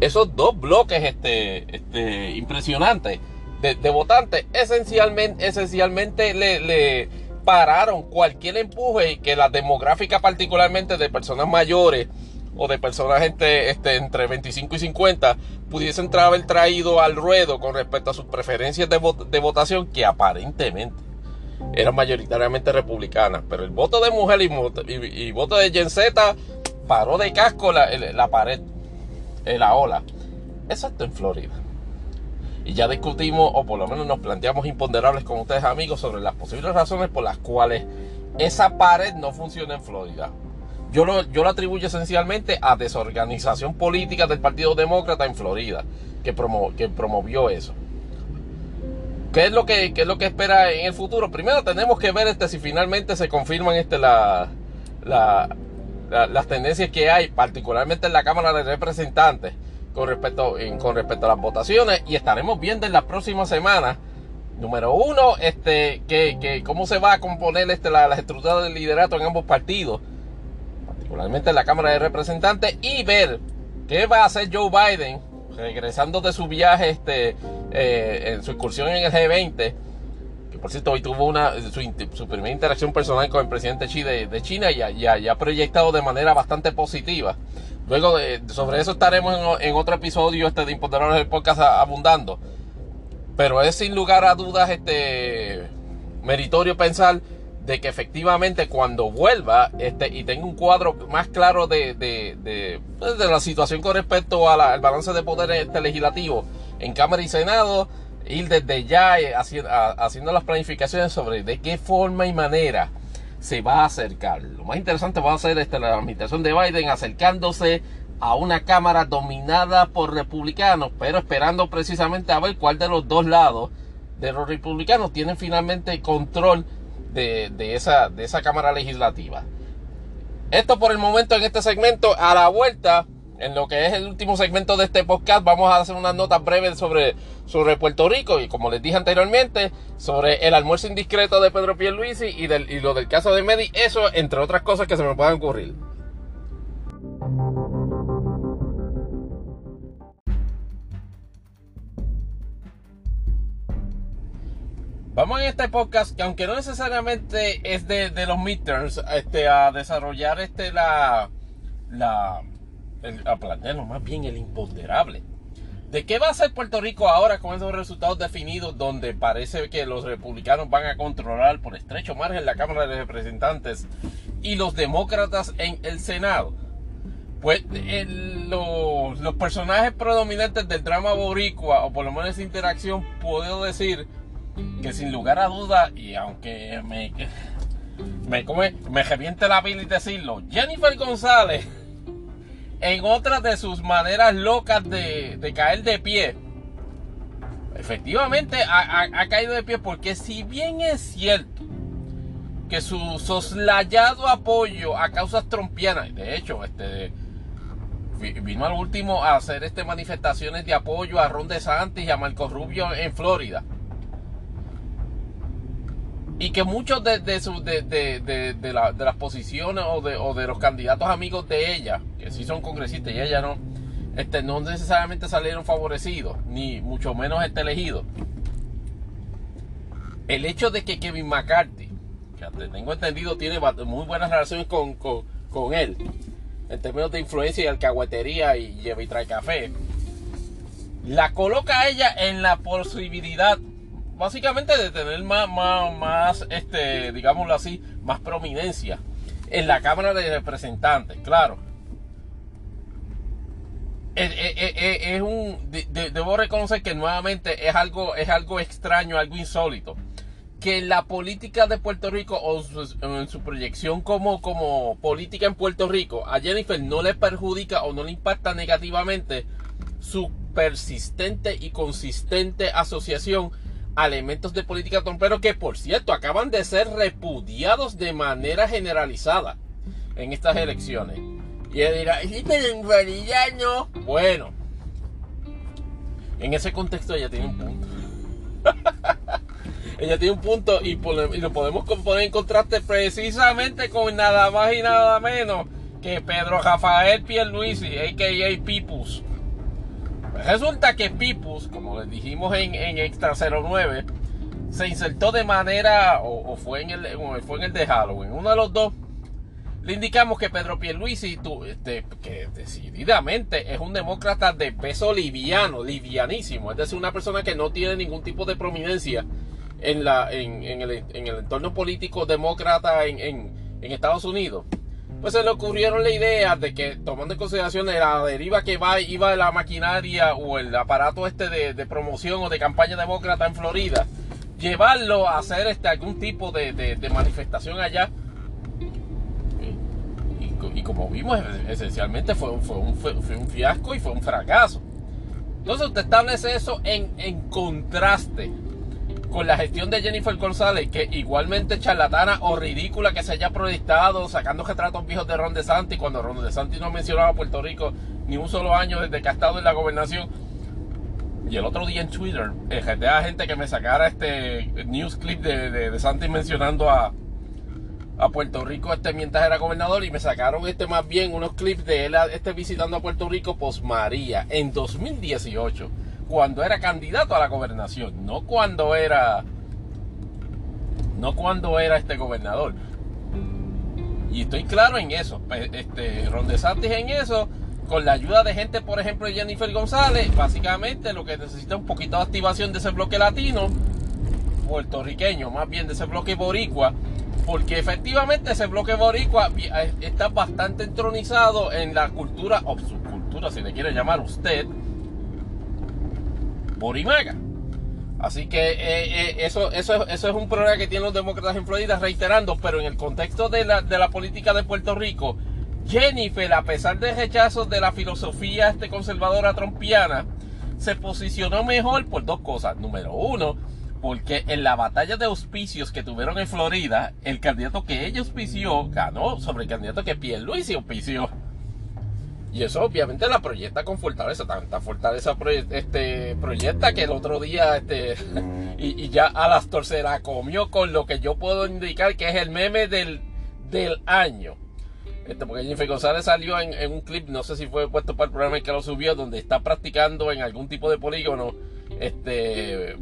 Esos dos bloques este, este, impresionantes de, votantes esencialmente, esencialmente le, pararon cualquier empuje que la demográfica particularmente de personas mayores o de personas este, este, entre 25 y 50 pudiesen haber traído al ruedo con respecto a sus preferencias de, de votación que aparentemente eran mayoritariamente republicanas, pero el voto de mujer y, voto de Gen Z paró de casco la, la pared, la ola. Exacto en Florida. Y ya discutimos, o por lo menos nos planteamos imponderables con ustedes amigos sobre las posibles razones por las cuales esa pared no funciona en Florida. Yo lo, yo lo atribuyo esencialmente a desorganización política del Partido Demócrata en Florida, que, que promovió eso. ¿Qué es lo que, es lo que espera en el futuro? Primero tenemos que ver este, si finalmente se confirman este, la, las tendencias que hay, particularmente en la Cámara de Representantes, con respecto, con respecto a las votaciones. Y estaremos viendo en las próximas semanas, número uno, este, que, cómo se va a componer este, la, la estructura del liderato en ambos partidos, particularmente en la Cámara de Representantes, y ver qué va a hacer Joe Biden regresando de su viaje, este, eh, en su incursión en el G20, que por cierto hoy tuvo una, su, primera interacción personal con el presidente Xi de, China y ya, ha proyectado de manera bastante positiva. Luego sobre eso estaremos en, otro episodio este de Imponderables del podcast abundando. Pero es sin lugar a dudas este meritorio pensar de que efectivamente cuando vuelva este, y tenga un cuadro más claro de, de, de, pues, la situación con respecto al balance de poder este legislativo en Cámara y Senado, ir desde ya eh, haciendo las planificaciones sobre de qué forma y manera se va a acercar. Lo más interesante va a ser este, la administración de Biden acercándose a una Cámara dominada por republicanos, pero esperando precisamente a ver cuál de los dos lados de los republicanos tienen finalmente control de, esa, de esa Cámara Legislativa. Esto por el momento en este segmento, a la vuelta, en lo que es el último segmento de este podcast, vamos a hacer unas notas breves sobre, sobre Puerto Rico y como les dije anteriormente, sobre el almuerzo indiscreto de Pedro Pierluisi y, del, y lo del caso de Medi, eso entre otras cosas que se me puedan ocurrir. Vamos en este podcast que aunque no necesariamente es de, los midterms, este, a desarrollar este la, la a plantearnos más bien el imponderable. ¿De qué va a ser Puerto Rico ahora con esos resultados definidos donde parece que los republicanos van a controlar por estrecho margen la Cámara de Representantes y los demócratas en el Senado? Pues los, los personajes predominantes del drama boricua, o por lo menos esa interacción, puedo decir que sin lugar a duda, y aunque me, me, come, me reviente la piel y decirlo, Jennifer González, en otra de sus maneras locas de, caer de pie, efectivamente ha, caído de pie porque si bien es cierto que su soslayado apoyo a causas trompianas, de hecho, este vino al último a hacer este manifestaciones de apoyo a Ron DeSantis y a Marco Rubio en Florida y que muchos de, de, las posiciones o, de, los candidatos amigos de ella, que sí son congresistas y ella no, este, no necesariamente salieron favorecidos, ni mucho menos este elegido. El hecho de que Kevin McCarthy, que tengo entendido tiene muy buenas relaciones con, él, en términos de influencia y alcahuetería y lleva y trae café, la coloca a ella en la posibilidad básicamente de tener más, más, este, digámoslo así, más prominencia en la Cámara de Representantes, claro. Es, un, debo reconocer que nuevamente es algo, es algo extraño, algo insólito. Que la política de Puerto Rico o en su proyección como, como política en Puerto Rico a Jennifer no le perjudica o no le impacta negativamente su persistente y consistente asociación elementos de política trompero que, por cierto, acaban de ser repudiados de manera generalizada en estas elecciones. Y él dirá, pero en. Bueno, en ese contexto ella tiene un punto. ella tiene un punto y, lo podemos poner en contraste precisamente con nada más y nada menos que Pedro Rafael Pierluisi, a.k.a. Pipus Resulta que Pipus, como les dijimos en, Extra 09, se insertó de manera, o, fue, en el, fue en el de Halloween, uno de los dos, le indicamos que Pedro Pierluisi, este, que decididamente es un demócrata de peso liviano, livianísimo, es decir, una persona que no tiene ningún tipo de prominencia en, la, en, el, en el, entorno político demócrata en Estados Unidos pues se le ocurrieron la idea de que, tomando en consideración la deriva que va, iba la maquinaria o el aparato este de, promoción o de campaña demócrata en Florida, llevarlo a hacer este, algún tipo de, manifestación allá. Y, como vimos, esencialmente fue, un, fiasco y fue un fracaso. Entonces usted establece eso en contraste con la gestión de Jennifer González, que igualmente charlatana o ridícula que se haya proyectado, sacando retratos viejos de Ron DeSantis, cuando Ron DeSantis no mencionaba a Puerto Rico ni un solo año desde que ha estado en la gobernación. Y el otro día en Twitter, eh, a gente que me sacara este news clip de, de DeSantis mencionando a, a Puerto Rico este mientras era gobernador y me sacaron este más bien unos clips de él este visitando a Puerto Rico post María en 2018 cuando era candidato a la gobernación, no cuando era no cuando era este gobernador. Y estoy claro en eso, este Ron DeSantis en eso, con la ayuda de gente, por ejemplo, Jennifer González, básicamente lo que necesita un poquito de activación de ese bloque latino, puertorriqueño, más bien de ese bloque boricua, porque efectivamente ese bloque boricua eh, está bastante entronizado en la cultura, o subcultura, si le quiere llamar usted, Borimaga. Así que eh, eh, eso, eso, eso es un problema que tienen los demócratas en Florida reiterando, pero en el contexto de la, de la política de Puerto Rico, Jennifer, a pesar del rechazo de la filosofía este conservadora trompiana, se posicionó mejor por dos cosas. Número uno, porque en la batalla de auspicios que tuvieron en Florida, el candidato que ella auspició ganó sobre el candidato que Pierluisi auspició. Y eso obviamente la proyecta con fortaleza, tanta fortaleza este, proyecta que el otro día este, y, ya Alastor se la comió con lo que yo puedo indicar que es el meme del, del año. Este, porque Jennifer González salió en, un clip, no sé si fue puesto para el programa en que lo subió, donde está practicando en algún tipo de polígono este,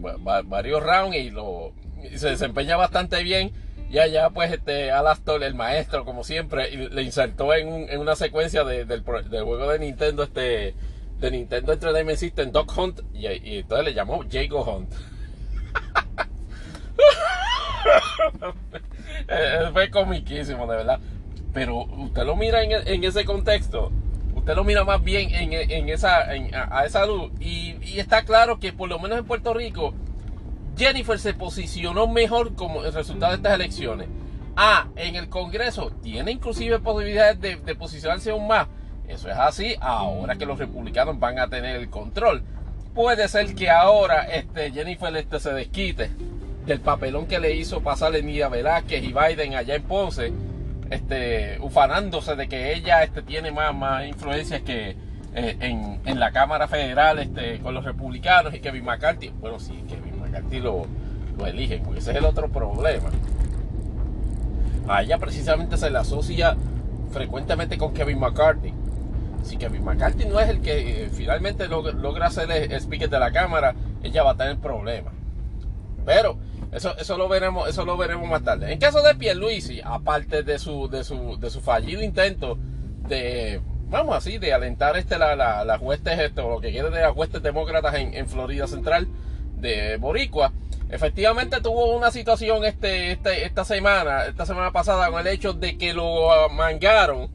varios rounds y, lo, se desempeña bastante bien. Y allá, pues, este, Alastor, el maestro, como siempre, le insertó en, en una secuencia de, del, del, juego de Nintendo, este, de Nintendo Entertainment System, Dog Hunt, y, entonces le llamó Jago Hunt. Eh, fue comiquísimo, de verdad. Pero usted lo mira en, en ese contexto, usted lo mira más bien en, en esa, a, esa luz, y está claro que por lo menos en Puerto Rico, Jennifer se posicionó mejor como el resultado de estas elecciones. Ah, en el Congreso tiene inclusive posibilidades de, posicionarse aún más. Eso es así ahora que los republicanos van a tener el control. Puede ser que ahora este, Jennifer este, se desquite del papelón que le hizo pasar Emilia Velázquez y Biden allá en Ponce, este, ufanándose de que ella este, tiene más, más influencias que eh, en, en, la Cámara Federal este, con los republicanos y Kevin McCarthy. Bueno, sí, Kevin McCarthy lo, eligen, porque ese es el otro problema. A ella precisamente se le asocia frecuentemente con Kevin McCarthy. Si Kevin McCarthy no es el que eh, finalmente logra, ser el speaker de la Cámara, ella va a tener problemas. Pero eso, eso, lo veremos, eso lo veremos más tarde. En caso de Pierluisi, aparte de su, de su, de su fallido intento de, vamos así, de alentar este, la, la, las huestes, esto, lo que quiere de las huestes demócratas en Florida Central, de Boricua. Efectivamente tuvo una situación este, este, esta semana, esta semana pasada con el hecho de que lo mangaron.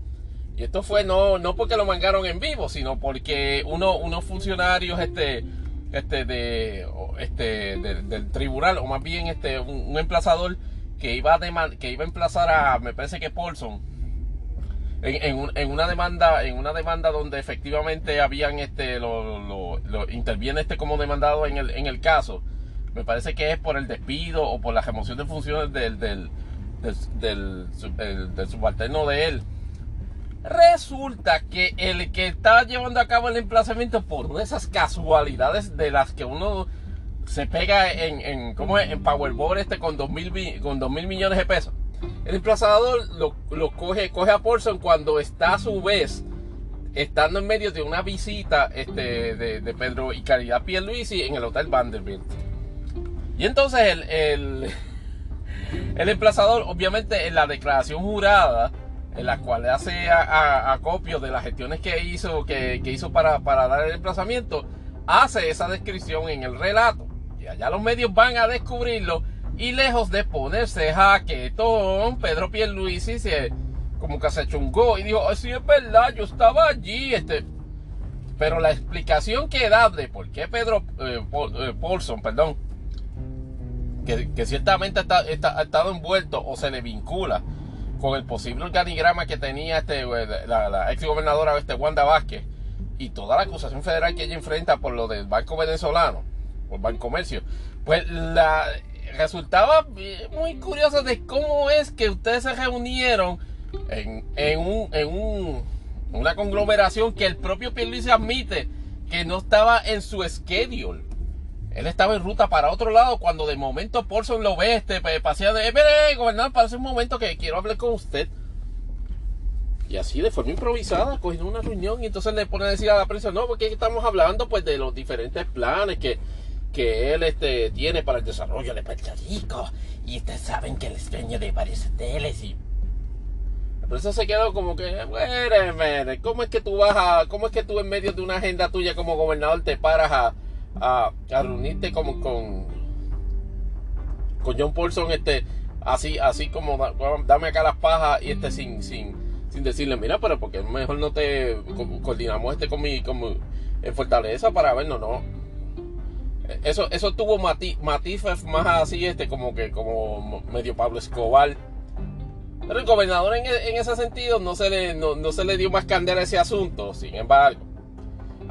Y esto fue no, no porque lo mangaron en vivo, sino porque uno, unos funcionarios este, este, de, este, del tribunal, o más bien este, un, emplazador que iba, a que iba a emplazar a, me parece que Paulson, en, una demanda en una demanda donde efectivamente habían este lo, lo, interviene este como demandado en el, en el caso me parece que es por el despido o por la remoción de funciones del del, del, subalterno de él resulta que el que está llevando a cabo el emplazamiento por esas casualidades de las que uno se pega en, en, ¿cómo es? en Powerball este con dos mil, con dos mil millones de pesos el emplazador lo, coge, a Paulson cuando está a su vez estando en medio de una visita este, de, Pedro y Caridad Pierluisi en el Hotel Vanderbilt. Y entonces el, emplazador, obviamente en la declaración jurada, en la cual hace acopio de las gestiones que hizo, que, hizo para, dar el emplazamiento, hace esa descripción en el relato. Y allá los medios van a descubrirlo y lejos de ponerse jaquetón, Pedro Pierluisi se como que se chungó y dijo, sí es verdad, yo estaba allí. Este. Pero la explicación que da de por qué Pedro eh, eh, Paulson, perdón, que, ciertamente está, ha estado envuelto o se le vincula con el posible organigrama que tenía este, eh, la, la ex gobernadora este, Wanda Vázquez y toda la acusación federal que ella enfrenta por lo del Banco Venezolano, por Banco Comercio, pues la, resultaba muy curioso de cómo es que ustedes se reunieron en, en, un, en un, una conglomeración que el propio Pierluisi admite que no estaba en su schedule. Él estaba en ruta para otro lado cuando de momento Paulson lo ve este pasea de, espere, gobernador, para un momento que quiero hablar con usted. Y así de forma improvisada, cogiendo una reunión y entonces le pone a decir a la prensa, no, porque estamos hablando pues de los diferentes planes que que él este, tiene para el desarrollo de Puerto Rico. Y ustedes saben que él es de varios hoteles y... Pero eso se quedó como que, bueno, ¿cómo es que tú vas a, cómo es que tú en medio de una agenda tuya como gobernador te paras a, a, reunirte como con, con John Paulson, este, así, así como dame acá las pajas y este sin, sin, sin decirle, mira, pero porque mejor no te coordinamos este con mi, con en Fortaleza para vernos, no eso, eso tuvo matices más así, este, como que, como medio Pablo Escobar. Pero el gobernador en, ese sentido no se, le, no, se le dio más candela a ese asunto, sin embargo.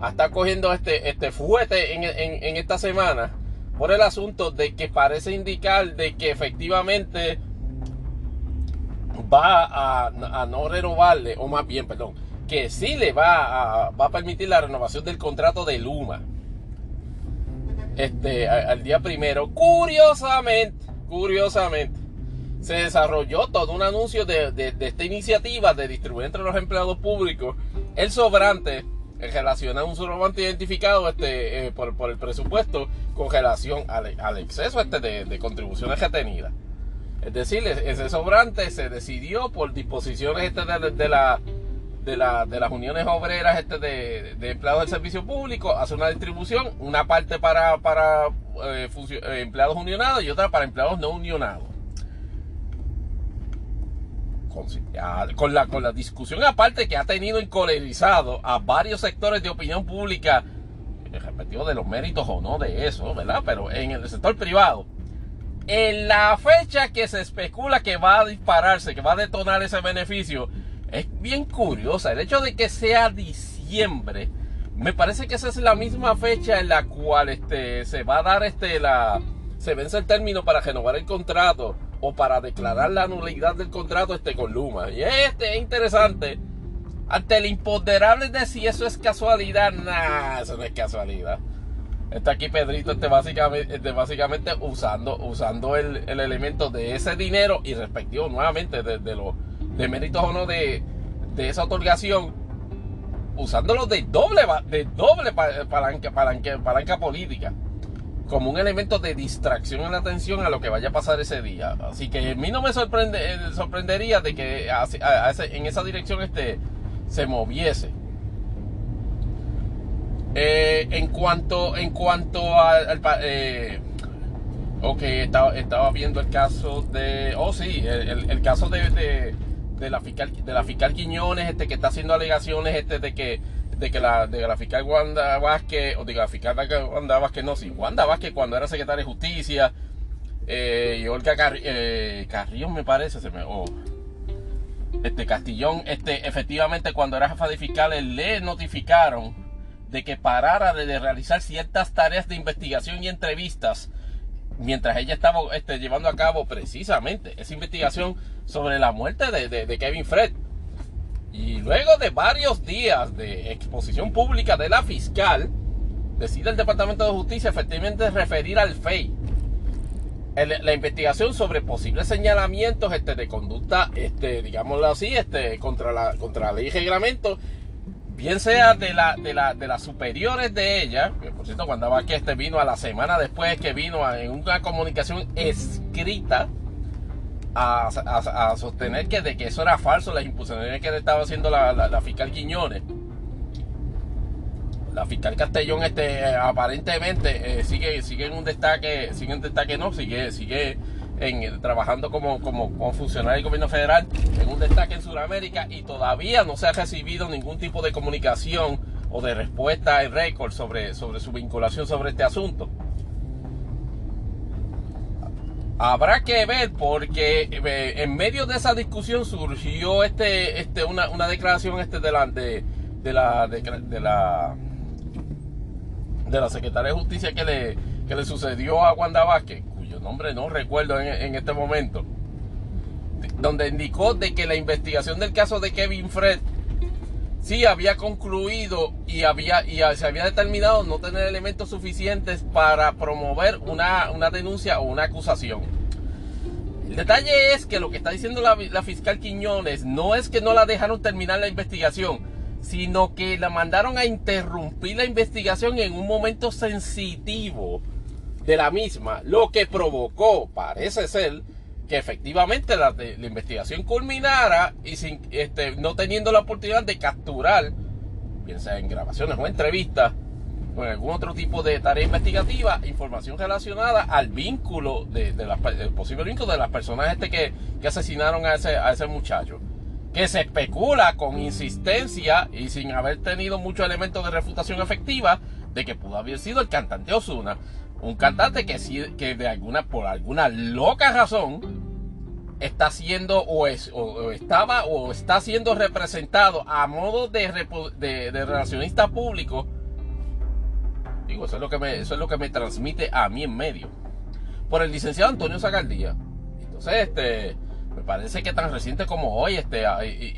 Está cogiendo este, este fuete en, en esta semana por el asunto de que parece indicar de que efectivamente va a, no renovarle, o más bien, perdón, que sí le va a, va a permitir la renovación del contrato de Luma. Este, al día primero, curiosamente, curiosamente, se desarrolló todo un anuncio de, esta iniciativa de distribuir entre los empleados públicos el sobrante en relación a un sobrante identificado este, eh, por, el presupuesto con relación al, exceso este de, contribuciones retenidas. Es decir, ese sobrante se decidió por disposiciones este de, la, de, las uniones obreras este de, empleados del servicio público, hace una distribución, una parte para, para eh, eh, empleados unionados y otra para empleados no unionados. Con, la, con la discusión aparte que ha tenido encolerizado a varios sectores de opinión pública, respectivo de los méritos o no de eso, ¿verdad? Pero en el sector privado en la fecha que se especula que va a dispararse, que va a detonar ese beneficio, es bien curiosa. El hecho de que sea diciembre, me parece que esa es la misma fecha en la cual este, se va a dar este, la, se vence el término para renovar el contrato o para declarar la nulidad del contrato este, con Luma. Y este es interesante. Ante el imponderable de si eso es casualidad, nada, eso no es casualidad. Está aquí Pedrito este básicamente, este básicamente usando, usando el, elemento de ese dinero y respectivo nuevamente de, los de méritos o no de, esa otorgación, usándolo de doble, de doble palanca, palanca, palanca política como un elemento de distracción en la atención a lo que vaya a pasar ese día. Así que a mí no me sorprende, eh, sorprendería de que en esa dirección este, se moviese. Eh, en cuanto, en cuanto al, eh, ok, estaba, estaba, viendo el caso de, oh sí, el, caso de, de, la fiscal, de la fiscal Quiñones, este que está haciendo alegaciones, este de que, de que la, de la fiscal Wanda Vázquez, o de la fiscal Wanda Vázquez, no, sí, Wanda Vázquez cuando era secretaria de Justicia, eh, y Olga eh, Carrillo me parece, se me, oh, este Castillón, este, efectivamente cuando era jefa de fiscales le notificaron de que parara de realizar ciertas tareas de investigación y entrevistas mientras ella estaba este, llevando a cabo precisamente esa investigación sobre la muerte de, Kevin Fred. Y luego de varios días de exposición pública de la fiscal, decide el Departamento de Justicia efectivamente referir al FEI la investigación sobre posibles señalamientos este, de conducta, este, digámoslo así, este, contra, la, contra la ley y reglamento bien sea de, la, de, la, de las superiores de ella, que por cierto, cuando que este vino a la semana después que vino en una comunicación escrita a, sostener que de que eso era falso, las imposiciones que le estaba haciendo la, fiscal Quiñones. La fiscal Castellón este, aparentemente eh, sigue, sigue en un destaque, sigue en destaque no, sigue, sigue en, trabajando como, como, funcionario del gobierno federal en un destaque en Sudamérica y todavía no se ha recibido ningún tipo de comunicación o de respuesta en récord sobre, sobre su vinculación sobre este asunto. Habrá que ver porque eh, en medio de esa discusión surgió este, este, una, declaración este de la, de, la, de, la de la secretaria de justicia que le, que le sucedió a Wanda Vázquez nombre no recuerdo en, este momento, donde indicó de que la investigación del caso de Kevin Fred sí había concluido y, había, y se había determinado no tener elementos suficientes para promover una, denuncia o una acusación. El detalle es que lo que está diciendo la, la, fiscal Quiñones no es que no la dejaron terminar la investigación, sino que la mandaron a interrumpir la investigación en un momento sensitivo de la misma, lo que provocó, parece ser, que efectivamente la, investigación culminara y sin, este, no teniendo la oportunidad de capturar, bien sea en grabaciones o entrevistas, o en algún otro tipo de tarea investigativa, información relacionada al vínculo, de, el posible vínculo de las personas este que, que asesinaron a ese, a ese muchacho. Que se especula con insistencia y sin haber tenido muchos elementos de refutación efectiva de que pudo haber sido el cantante Osuna un cantante que, que de alguna, por alguna loca razón está siendo o, es, o, estaba o está siendo representado a modo de, de, relacionista público. Digo, eso es, lo que me, eso es lo que me transmite a mí en medio. Por el licenciado Antonio Zagaldía. Entonces, este, me parece que tan reciente como hoy, este,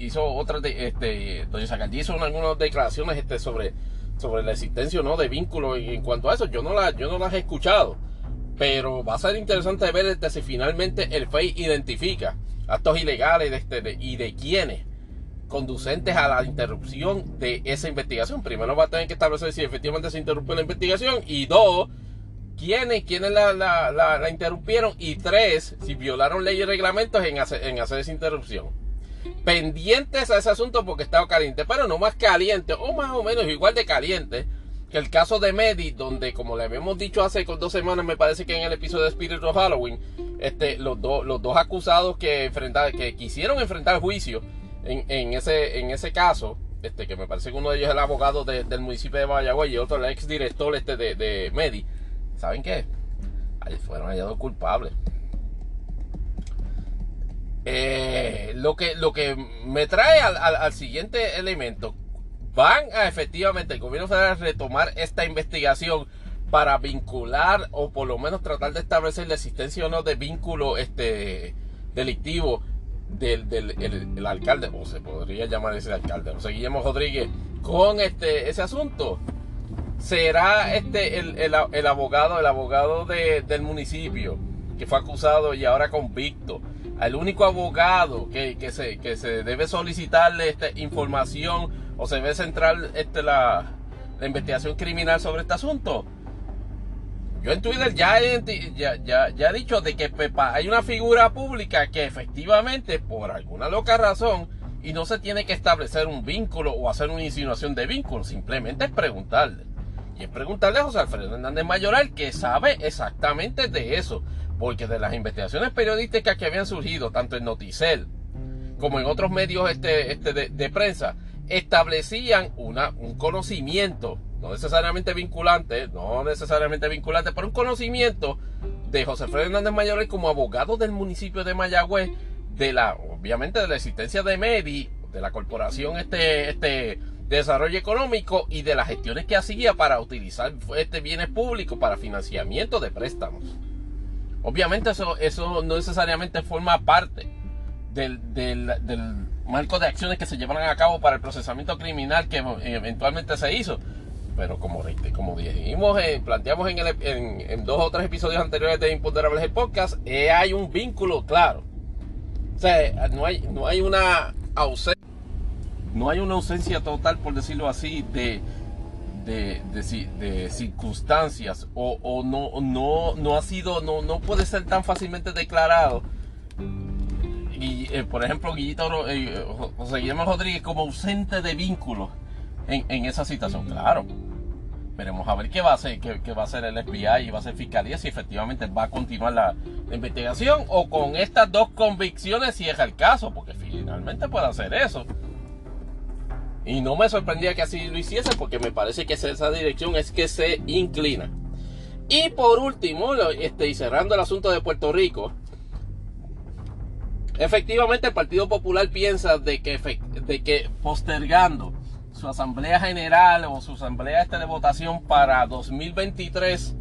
hizo otras, este, Antonio Zagaldía hizo algunas declaraciones, este, sobre, sobre la existencia o no de vínculos en, cuanto a eso. Yo no, la, yo no las he escuchado. Pero va a ser interesante ver si finalmente el FEI identifica actos ilegales de este, y de quiénes conducentes a la interrupción de esa investigación. Primero va a tener que establecer si efectivamente se interrumpió la investigación y dos, quiénes, quiénes la, la, la, interrumpieron y tres, si violaron leyes y reglamentos en en hacer esa interrupción. Pendientes a ese asunto porque estaba caliente, pero no más caliente o más o menos igual de caliente que el caso de Medi, donde como le habíamos dicho hace dos semanas, me parece que en el episodio de Spirit of Halloween, este, los, los dos acusados que, que quisieron enfrentar juicio en, en, ese, en ese caso, este, que me parece que uno de ellos es el abogado del municipio de Mayagüez y otro el ex director este de, de Medi, ¿saben qué? Ahí fueron hallados culpables. Eh, lo, que, lo que me trae al, al siguiente elemento, van a efectivamente el gobierno federal retomar esta investigación para vincular o por lo menos tratar de establecer la existencia o no de vínculo este delictivo del, del alcalde, o se podría llamar ese alcalde, José Guillermo Rodríguez, con este ese asunto. Será este el, el, abogado, el abogado del municipio que fue acusado y ahora convicto. El único abogado que, que, se, que se debe solicitarle esta información o se debe centrar este, la, la investigación criminal sobre este asunto. Yo en Twitter ya he, ya, ya, he dicho de que hay una figura pública que efectivamente, por alguna loca razón, y no se tiene que establecer un vínculo o hacer una insinuación de vínculo, simplemente es preguntarle. Y es preguntarle a José Alfredo Hernández Mayoral que sabe exactamente de eso. Porque de las investigaciones periodísticas que habían surgido, tanto en Noticel como en otros medios este, este de prensa, establecían un conocimiento, no necesariamente vinculante, no necesariamente vinculante, pero un conocimiento de José Fred Hernández Mayores como abogado del municipio de Mayagüez, de la, obviamente de la existencia de MEDI, de la corporación este, este desarrollo económico y de las gestiones que hacía para utilizar este bienes públicos para financiamiento de préstamos. Obviamente eso, eso no necesariamente forma parte del, del marco de acciones que se llevaron a cabo para el procesamiento criminal que eventualmente se hizo. Pero como, dijimos, eh, planteamos en, en, dos o tres episodios anteriores de Imponderables el podcast, eh, hay un vínculo claro. O sea, no hay, no hay una ausencia, no hay una ausencia total, por decirlo así, de, de, de, circunstancias o, o, no, no, no ha sido, no, no puede ser tan fácilmente declarado eh, por ejemplo, Guillito, eh, José Guillermo Rodríguez como ausente de vínculos en, esa situación. Claro, veremos a ver qué va a hacer, qué, va a hacer el FBI y va a hacer Fiscalía, si efectivamente va a continuar la, investigación o con estas dos convicciones si es el caso, porque finalmente puede hacer eso. Y no me sorprendía que así lo hiciese, porque me parece que esa dirección es que se inclina. Y por último, este, y cerrando el asunto de Puerto Rico, Efectivamente, el Partido Popular piensa de que, de que postergando su asamblea general o su asamblea este de votación para 2023,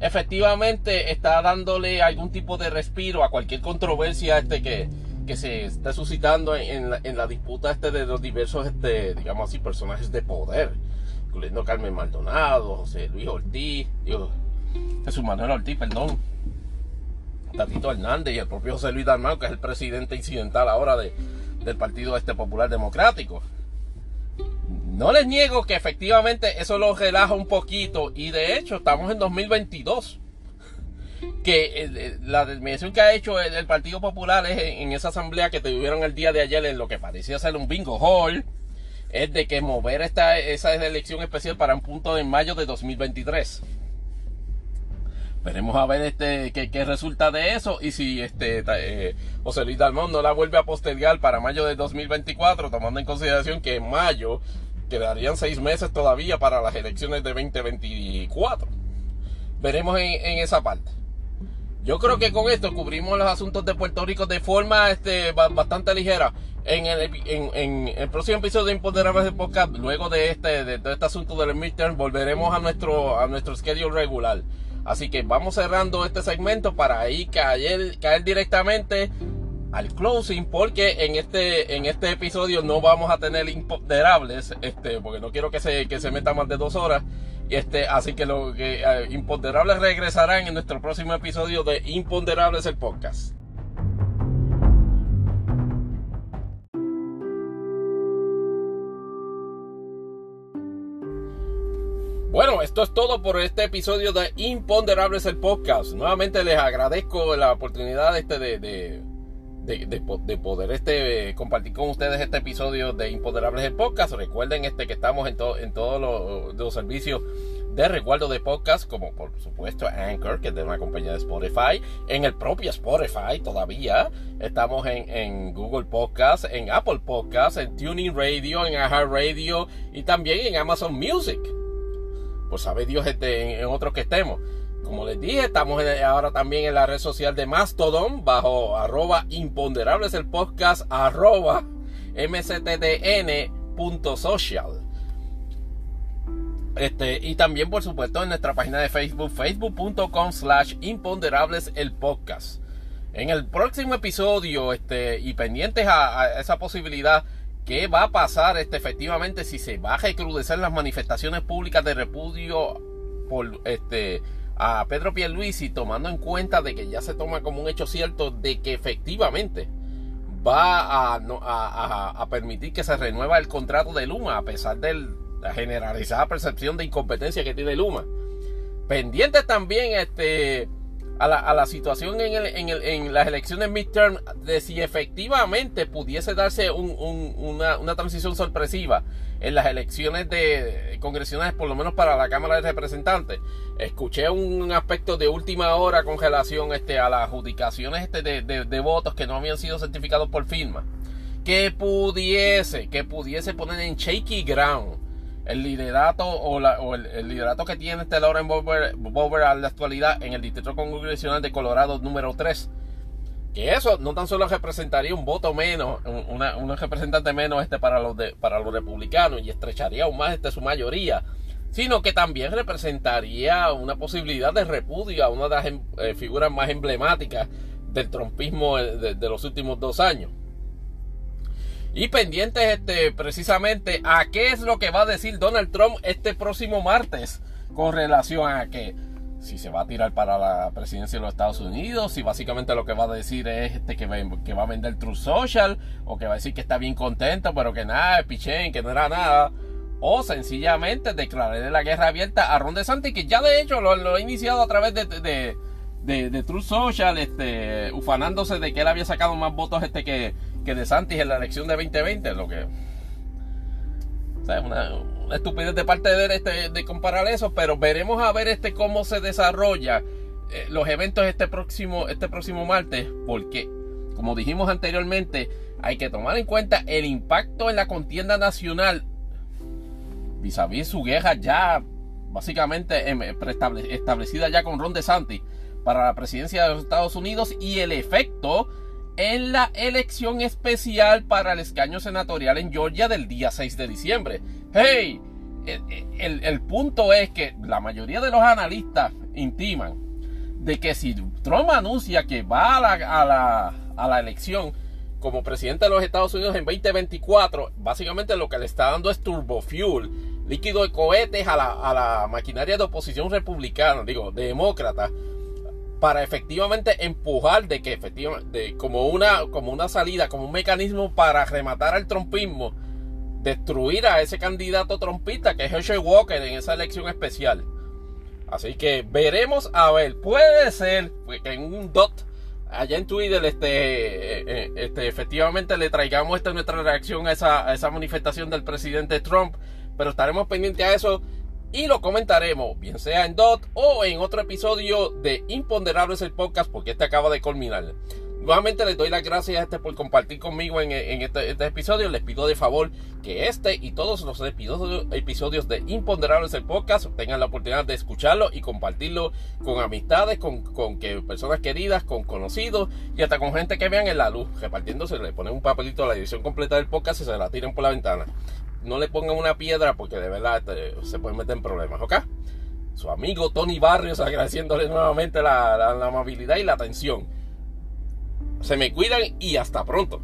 efectivamente está dándole algún tipo de respiro a cualquier controversia este que, que se está suscitando en la, disputa este de los diversos, este, digamos así, personajes de poder, incluyendo Carmen Maldonado, José Luis Ortiz, Jesús Manuel Ortiz, perdón, Tatito Hernández y el propio José Luis Dalmau, que es el presidente incidental ahora de, del Partido este Popular Democrático. No les niego que efectivamente eso lo relaja un poquito y de hecho estamos en 2022. Que la determinación que ha hecho el, Partido Popular en, esa asamblea que tuvieron el día de ayer en lo que parecía ser un bingo hall, es de que mover esta, esa elección especial para un punto de mayo de 2023. Veremos a ver este qué, resulta de eso y si este eh, José Luis Dalmón no la vuelve a postergar para mayo de 2024, tomando en consideración que en mayo quedarían seis meses todavía para las elecciones de 2024. Veremos en, esa parte. Yo creo que con esto cubrimos los asuntos de Puerto Rico de forma este, bastante ligera. En el, en, el próximo episodio de Imponderables de Podcast, luego de este, de, este asunto del midterm, volveremos a nuestro, a nuestro schedule regular. Así que vamos cerrando este segmento para ahí caer, caer directamente al closing porque en este en este episodio no vamos a tener imponderables este porque no quiero que se que se meta más de dos horas este así que lo que eh, imponderables regresarán en nuestro próximo episodio de imponderables el podcast Bueno, esto es todo por este episodio de Imponderables el podcast. Nuevamente les agradezco la oportunidad este de de, poder este compartir con ustedes este episodio de Imponderables el podcast. Recuerden este que estamos en, en todos los, servicios de resguardo de podcast, como por supuesto Anchor, que es de una compañía de Spotify, en el propio Spotify todavía. Estamos en, Google Podcast, en Apple Podcast, en Tuning Radio, en Radio y también en Amazon Music. Pues sabe Dios este, en otros que estemos. Como les dije, estamos ahora también en la red social de Mastodon bajo arroba imponderables el podcast arroba mctdn.social. Este, y también por supuesto en nuestra página de Facebook, facebook.com slash imponderables el podcast. En el próximo episodio, este, y pendientes a, esa posibilidad, ¿qué va a pasar este, efectivamente si se va a recrudecer las manifestaciones públicas de repudio por este a Pedro Pierluisi tomando en cuenta de que ya se toma como un hecho cierto de que efectivamente va a, permitir que se renueva el contrato de Luma a pesar de la generalizada percepción de incompetencia que tiene Luma. Pendiente también este a la, a la situación en, el, en, el, en, las elecciones midterm de si efectivamente pudiese darse una, una, transición sorpresiva en las elecciones de congresionales, por lo menos para la Cámara de Representantes. Escuché un aspecto de última hora con relación este, a las adjudicaciones este, de, votos que no habían sido certificados por firma. Que pudiese, que pudiese poner en shaky ground el liderato o, el, liderato que tiene este Lauren Bober, a la actualidad en el Distrito Congresional de Colorado número 3. Que eso no tan solo representaría un voto menos, una, un representante menos este para los, para los republicanos y estrecharía aún más este su mayoría, sino que también representaría una posibilidad de repudio a una de las em, eh, figuras más emblemáticas del trompismo de los últimos dos años. Y pendientes este, precisamente a qué es lo que va a decir Donald Trump este próximo martes con relación a que si se va a tirar para la presidencia de los Estados Unidos, si básicamente lo que va a decir es este, que, va, a vender True Social, o que va a decir que está bien contento, pero que nada, pichén, que no era nada, o sencillamente declararle la guerra abierta a Ron DeSantis, que ya de hecho lo, ha iniciado a través de, de, True Social, este, ufanándose de que él había sacado más votos este que, que de Santis en la elección de 2020, lo que. O sea, una estupidez de parte de él este, de comparar eso, pero veremos a ver este cómo se desarrolla eh, los eventos este próximo, este próximo martes, porque, como dijimos anteriormente, hay que tomar en cuenta el impacto en la contienda nacional vis a vis su guerra ya básicamente em, establecida ya con Ron DeSantis para la presidencia de los Estados Unidos y el efecto en la elección especial para el escaño senatorial en Georgia del día 6 de diciembre. ¡Hey! El, punto es que la mayoría de los analistas intiman de que si Trump anuncia que va a la, a la, elección como presidente de los Estados Unidos en 2024, básicamente lo que le está dando es turbo fuel, líquido de cohetes a la, a la maquinaria de oposición republicana, digo, demócrata, para efectivamente empujar de que efectivamente como una como una salida, como un mecanismo para rematar al trompismo, destruir a ese candidato trompista que es Herschel Walker en esa elección especial. Así que veremos a ver, puede ser que en un dot allá en Twitter este, eh, eh, este efectivamente le traigamos esta nuestra reacción a esa, a esa manifestación del presidente Trump, pero estaremos pendientes a eso y lo comentaremos, bien sea en DOT o en otro episodio de Imponderables el podcast, porque este acaba de culminar. Nuevamente les doy las gracias a este por compartir conmigo en, este, este, episodio. Les pido de favor que este y todos los episodios, de Imponderables el podcast tengan la oportunidad de escucharlo y compartirlo con amistades, con, con que personas queridas, con conocidos y hasta con gente que vean en la luz. Repartiéndose, le ponen un papelito a la edición completa del podcast y se la tiran por la ventana. No le pongan una piedra porque de verdad este, se pueden meter en problemas, ¿ok? Su amigo Tony Barrios agradeciéndole nuevamente la amabilidad y la atención. Se me cuidan y hasta pronto.